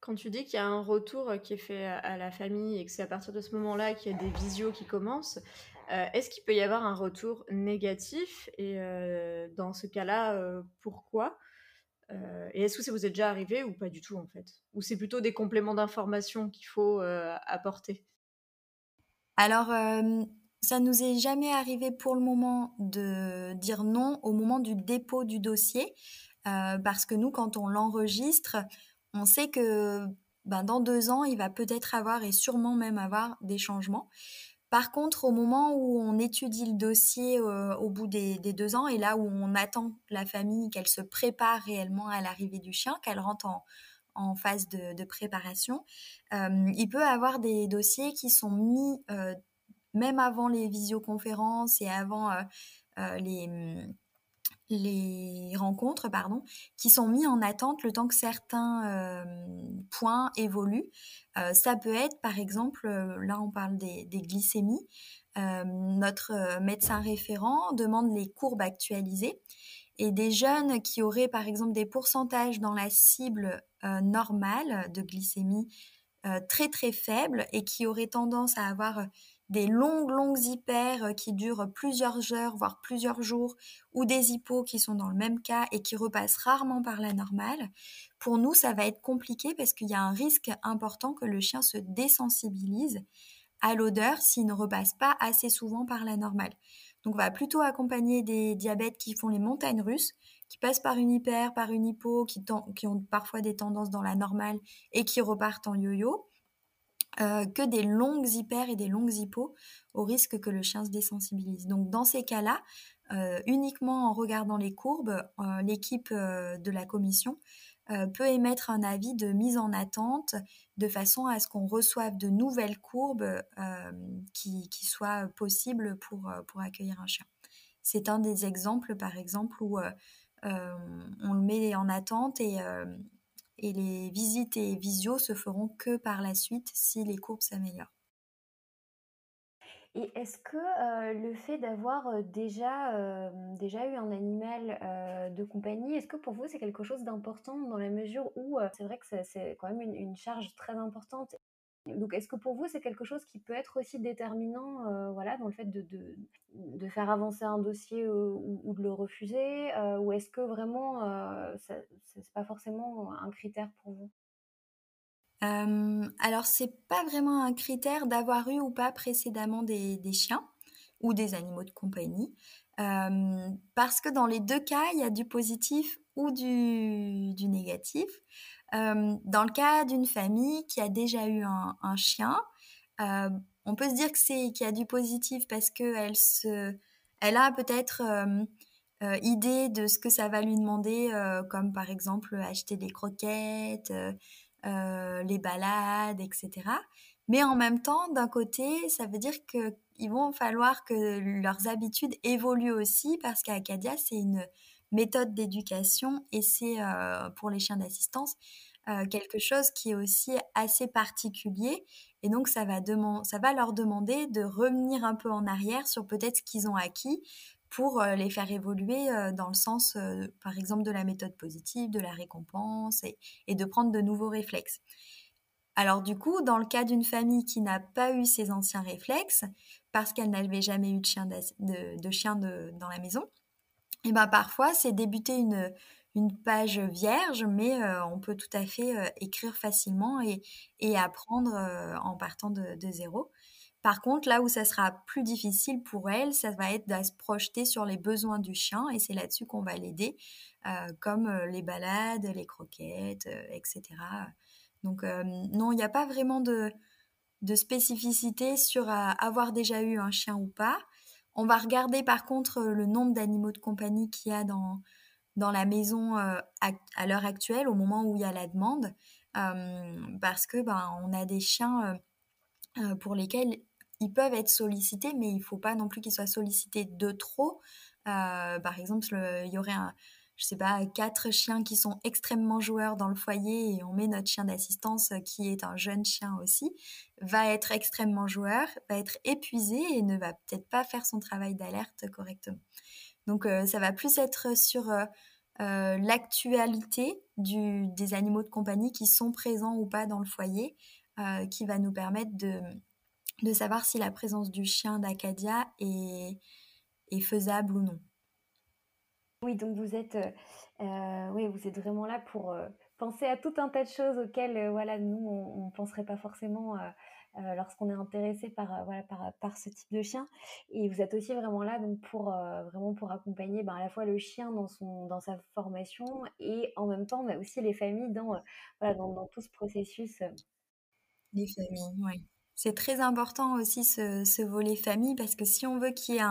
Quand tu dis qu'il y a un retour qui est fait à la famille et que c'est à partir de ce moment-là qu'il y a des visios qui commencent, est-ce qu'il peut y avoir un retour négatif Et dans ce cas-là, pourquoi euh, et est-ce que ça vous est déjà arrivé ou pas du tout en fait? Ou c'est plutôt des compléments d'information qu'il faut euh, apporter? Alors, euh, ça nous est jamais arrivé pour le moment de dire non au moment du dépôt du dossier, parce que nous, quand on l'enregistre, on sait que ben, dans deux ans, il va peut-être avoir et sûrement même avoir des changements. Par contre, au moment où on étudie le dossier euh, au bout des, deux ans, et là où on attend la famille qu'elle se prépare réellement à l'arrivée du chien, qu'elle rentre en, phase de, préparation, euh, il peut avoir des dossiers qui sont mis euh, même avant les visioconférences et avant les les rencontres pardon, qui sont mis en attente le temps que certains points évoluent. Ça peut être, par exemple, là on parle des, glycémies, notre médecin référent demande les courbes actualisées et des jeunes qui auraient, par exemple, des pourcentages dans la cible normale de glycémie très très faibles et qui auraient tendance à avoir des longues, longues hyper euh, qui durent plusieurs heures, voire plusieurs jours, ou des hippos qui sont dans le même cas et qui repassent rarement par la normale, pour nous, ça va être compliqué parce qu'il y a un risque important que le chien se désensibilise à l'odeur s'il ne repasse pas assez souvent par la normale. Donc, on va plutôt accompagner des diabètes qui font les montagnes russes, qui passent par une hyper, par une hypo, qui, qui ont parfois des tendances dans la normale et qui repartent en yo-yo euh, que des longues hyper et des longues hypos au risque que le chien se désensibilise. Donc dans ces cas-là, euh, uniquement en regardant les courbes, euh, l'équipe de la commission peut émettre un avis de mise en attente de façon à ce qu'on reçoive de nouvelles courbes qui, qui, soient possibles pour, pour accueillir un chien. C'est un des exemples, par exemple, où on le met en attente et, et les visites et visios se feront que par la suite si les courbes s'améliorent. Et est-ce que euh, le fait d'avoir euh, déjà, euh, déjà eu un animal de compagnie, est-ce que pour vous c'est quelque chose d'important dans la mesure où c'est vrai que c'est quand même une, charge très importante donc, est-ce que pour vous, c'est quelque chose qui peut être aussi déterminant voilà, dans le fait de, de, de faire avancer un dossier ou, de le refuser Ou est-ce que vraiment, ce n'est pas forcément un critère pour vous? Euh, alors, c'est pas vraiment un critère d'avoir eu ou pas précédemment des, chiens ou des animaux de compagnie, euh, parce que dans les deux cas, il y a du positif ou du, négatif. Euh, dans le cas d'une famille qui a déjà eu un, chien, on peut se dire que c'est qu'il y a du positif parce se, elle a peut-être idée de ce que ça va lui demander, comme par exemple acheter des croquettes, euh, les balades, etc. Mais en même temps, d'un côté, ça veut dire qu'il vont falloir que leurs habitudes évoluent aussi parce qu'Acadia, c'est une méthode d'éducation et c'est euh, pour les chiens d'assistance euh, quelque chose qui est aussi assez particulier. Et donc, ça va, ça va leur demander de revenir un peu en arrière sur peut-être ce qu'ils ont acquis pour euh, les faire évoluer dans le sens, par exemple, de la méthode positive, de la récompense et, de prendre de nouveaux réflexes. Alors du coup, dans le cas d'une famille qui n'a pas eu ces anciens réflexes, parce qu'elle n'avait jamais eu de chien, dans la maison, et eh ben parfois c'est débuter une, page vierge, mais on peut tout à fait écrire facilement et, apprendre en partant de, zéro. Par contre, là où ça sera plus difficile pour elle, ça va être de se projeter sur les besoins du chien et c'est là-dessus qu'on va l'aider, euh, comme euh, les balades, les croquettes, euh, etc. Donc non, il n'y a pas vraiment de, spécificité sur avoir déjà eu un chien ou pas. On va regarder par contre le nombre d'animaux de compagnie qu'il y a dans, la maison à, l'heure actuelle, au moment où il y a la demande, parce que ben, on a des chiens pour lesquels ils peuvent être sollicités, mais il ne faut pas non plus qu'ils soient sollicités de trop. Euh, par exemple, il y aurait un, je sais pas, quatre chiens qui sont extrêmement joueurs dans le foyer et on met notre chien d'assistance euh, qui est un jeune chien aussi, va être extrêmement joueur, va être épuisé et ne va peut-être pas faire son travail d'alerte correctement. Donc euh, ça va plus être sur l'actualité des animaux de compagnie qui sont présents ou pas dans le foyer qui va nous permettre de, savoir si la présence du chien d'Acadia est, faisable ou non. Oui, donc vous êtes, euh, euh, oui, vous êtes vraiment là pour euh, penser à tout un tas de choses auxquelles voilà, nous, on ne penserait pas forcément lorsqu'on est intéressé par, voilà, par, ce type de chien. Et vous êtes aussi vraiment là donc, pour, vraiment pour accompagner ben, à la fois le chien dans, son, dans sa formation et en même temps mais aussi les familles dans, voilà, dans, tout ce processus. Les familles, oui. C'est très important aussi ce, volet famille parce que si on veut qu'il y ait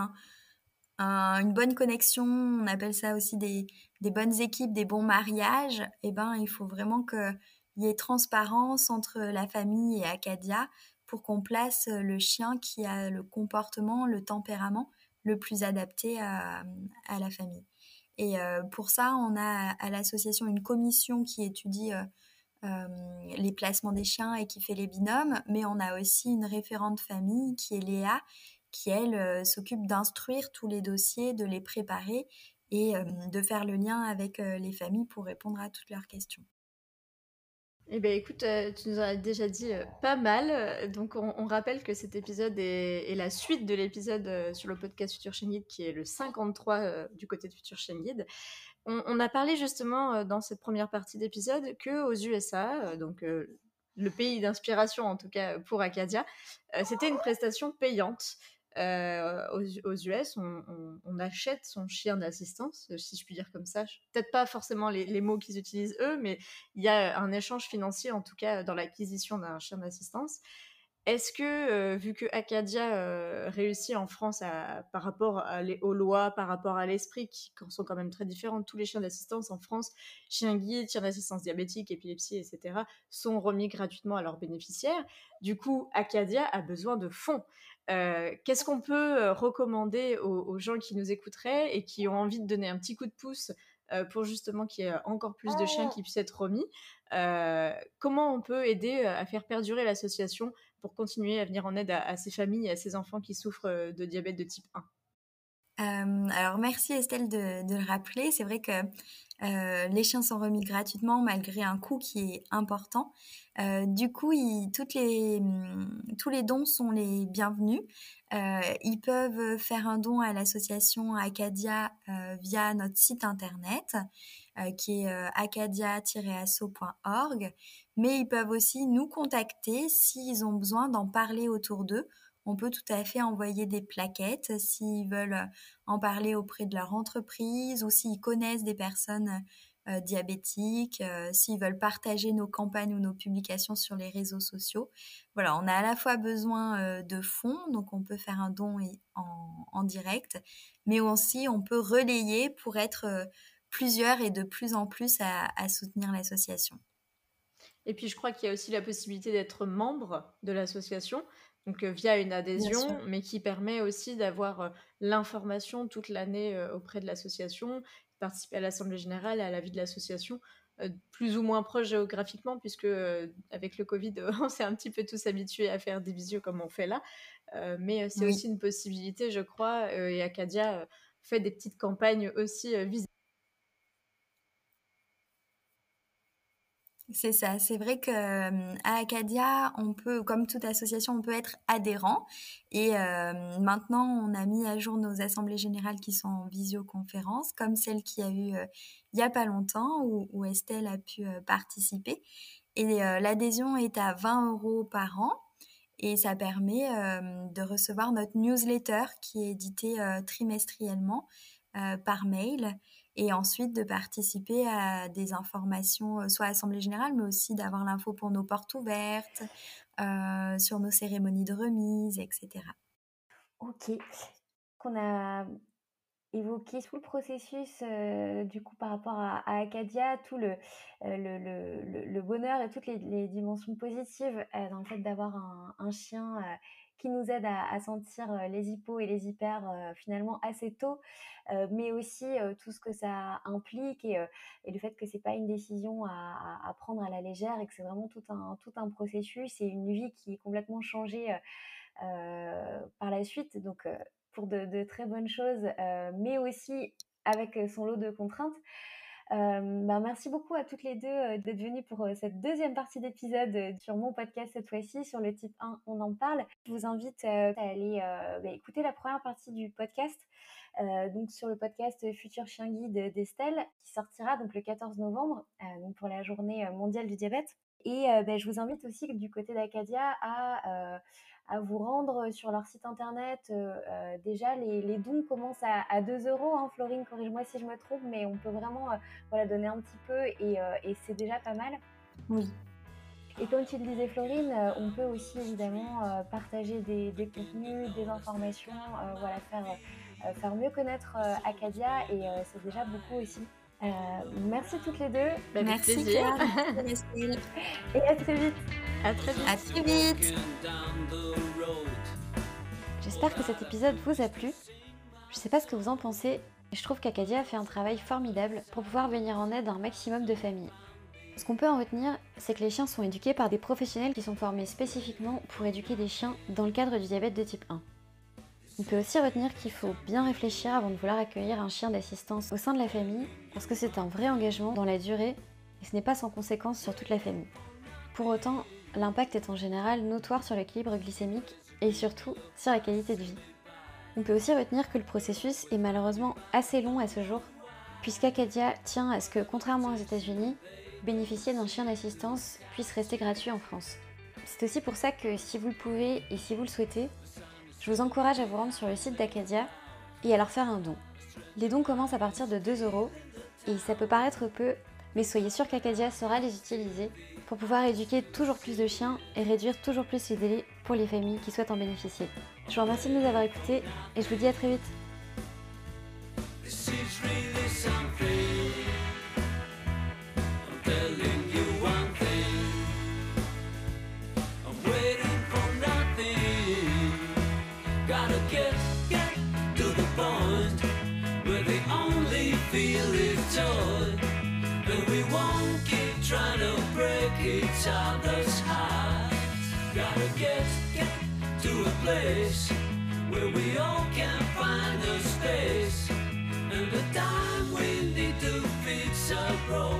une bonne connexion, on appelle ça aussi des, bonnes équipes, des bons mariages, eh ben, il faut vraiment qu'il y ait transparence entre la famille et Acadia pour qu'on place le chien qui a le comportement, le tempérament le plus adapté à, la famille. Et euh, pour ça, on a à l'association une commission qui étudie euh, euh, les placements des chiens et qui fait les binômes, mais on a aussi une référente famille qui est Léa, qui elle euh, s'occupe d'instruire tous les dossiers, de les préparer et euh, de faire le lien avec les familles pour répondre à toutes leurs questions. Eh bien, écoute, tu nous as déjà dit pas mal. Donc, on, rappelle que cet épisode est, la suite de l'épisode sur le podcast Future Chain qui est le 53 du côté de Future Chain on, a parlé justement euh, dans cette première partie d'épisode que aux USA, euh, donc euh, le pays d'inspiration en tout cas pour Acadia, c'était une prestation payante. Aux, US, on, achète son chien d'assistance, si je puis dire comme ça. Peut-être pas forcément les, mots qu'ils utilisent eux, mais il y a un échange financier en tout cas dans l'acquisition d'un chien d'assistance. Est-ce que, vu que Acadia réussit en France par rapport aux lois, par rapport à l'esprit, qui sont quand même très différentes, tous les chiens d'assistance en France, chiens guides, chiens d'assistance diabétique, épilepsie, etc., sont remis gratuitement à leurs bénéficiaires. Du coup, Acadia a besoin de fonds. Qu'est-ce qu'on peut recommander aux, gens qui nous écouteraient et qui ont envie de donner un petit coup de pouce pour justement qu'il y ait encore plus de chiens qui puissent être remis? Comment on peut aider à faire perdurer l'association pour continuer à venir en aide à, ces familles et à ces enfants qui souffrent euh, de diabète de type 1 euh, alors merci Estelle de, le rappeler. C'est vrai que euh, les chiens sont remis gratuitement malgré un coût qui est important. du coup, hum, tous les dons sont les bienvenus. ils peuvent faire un don à l'association Acadia via notre site internet qui est acadia-asso.org mais ils peuvent aussi nous contacter s'ils ont besoin d'en parler autour d'eux. On peut tout à fait envoyer des plaquettes s'ils veulent en parler auprès de leur entreprise ou s'ils connaissent des personnes euh, diabétiques, euh, s'ils veulent partager nos campagnes ou nos publications sur les réseaux sociaux. Voilà, on a à la fois besoin euh, de fonds, donc on peut faire un don en, direct, mais aussi on peut relayer pour être plusieurs et de plus en plus à soutenir l'association. Et puis, je crois qu'il y a aussi la possibilité d'être membre de l'association, donc via une adhésion, mais qui permet aussi d'avoir l'information toute l'année auprès de l'association, participer à l'Assemblée générale, à la vie de l'association, plus ou moins proche géographiquement, puisque avec le Covid, on s'est un petit peu tous habitués à faire des visios comme on fait là. mais c'est aussi une possibilité, je crois, et Acadia fait des petites campagnes aussi visibles C'est ça, c'est vrai que à Acadia, on peut, comme toute association, on peut être adhérent. Et maintenant, on a mis à jour nos assemblées générales qui sont en visioconférence, comme celle qui a eu il n'y a pas longtemps, où, Estelle a pu participer. Et l'adhésion est à 20 euros par an. Et ça permet de recevoir notre newsletter qui est édité trimestriellement par mail et ensuite de participer à des informations, euh, soit à l'Assemblée générale, mais aussi d'avoir l'info pour nos portes ouvertes, euh, sur nos cérémonies de remise, etc. Ok. Qu'on a évoqué tout le processus euh, du coup par rapport à, Acadia, tout le, bonheur et toutes les, dimensions positives dans le fait d'avoir un, chien qui nous aide à, sentir euh, les hippos et les hyper euh, finalement assez tôt, euh, mais aussi tout ce que ça implique et, le fait que c'est pas une décision à, prendre à la légère et que c'est vraiment tout un, tout un processus et une vie qui est complètement changée par la suite. Donc pour de, très bonnes choses, mais aussi avec son lot de contraintes. Bah, merci beaucoup à toutes les deux d'être venues pour cette deuxième partie d'épisode sur mon podcast cette fois-ci sur le type 1 On en parle. Je vous invite à aller bah, écouter la première partie du podcast. donc sur le podcast Futur Chien Guide d'Estelle qui sortira donc le 14 novembre pour la journée mondiale du diabète. Et bah, je vous invite aussi du côté d'Acadia à à vous rendre sur leur site internet. Déjà, les, dons commencent à, 2 euros. Hein, Florine, corrige-moi si je me trompe, mais on peut vraiment voilà, donner un petit peu et, c'est déjà pas mal. Oui. Et comme tu le disais, Florine, on peut aussi évidemment partager des, contenus, des informations, voilà, faire, faire mieux connaître Acadia et c'est déjà beaucoup aussi. Merci toutes les deux. Bah, merci Claire. et à très vite. À très vite. À très vite. J'espère que cet épisode vous a plu. Je sais pas ce que vous en pensez, mais je trouve qu'Acadia a fait un travail formidable pour pouvoir venir en aide à un maximum de familles. Ce qu'on peut en retenir, c'est que les chiens sont éduqués par des professionnels qui sont formés spécifiquement pour éduquer des chiens dans le cadre du diabète de type 1. On peut aussi retenir qu'il faut bien réfléchir avant de vouloir accueillir un chien d'assistance au sein de la famille, parce que c'est un vrai engagement dans la durée et ce n'est pas sans conséquence sur toute la famille. Pour autant, l'impact est en général notoire sur l'équilibre glycémique et surtout sur la qualité de vie. On peut aussi retenir que le processus est malheureusement assez long à ce jour, puisqu'Acadia tient à ce que, contrairement aux États-Unis, bénéficier d'un chien d'assistance puisse rester gratuit en France. C'est aussi pour ça que si vous le pouvez et si vous le souhaitez, je vous encourage à vous rendre sur le site d'Acadia et à leur faire un don. Les dons commencent à partir de 2 euros et ça peut paraître peu, mais soyez sûr qu'Acadia saura les utiliser pour pouvoir éduquer toujours plus de chiens et réduire toujours plus les délais pour les familles qui souhaitent en bénéficier. Je vous remercie de nous avoir écoutés et je vous dis à très vite. place where we all can find the space and the time we need to fix our problems.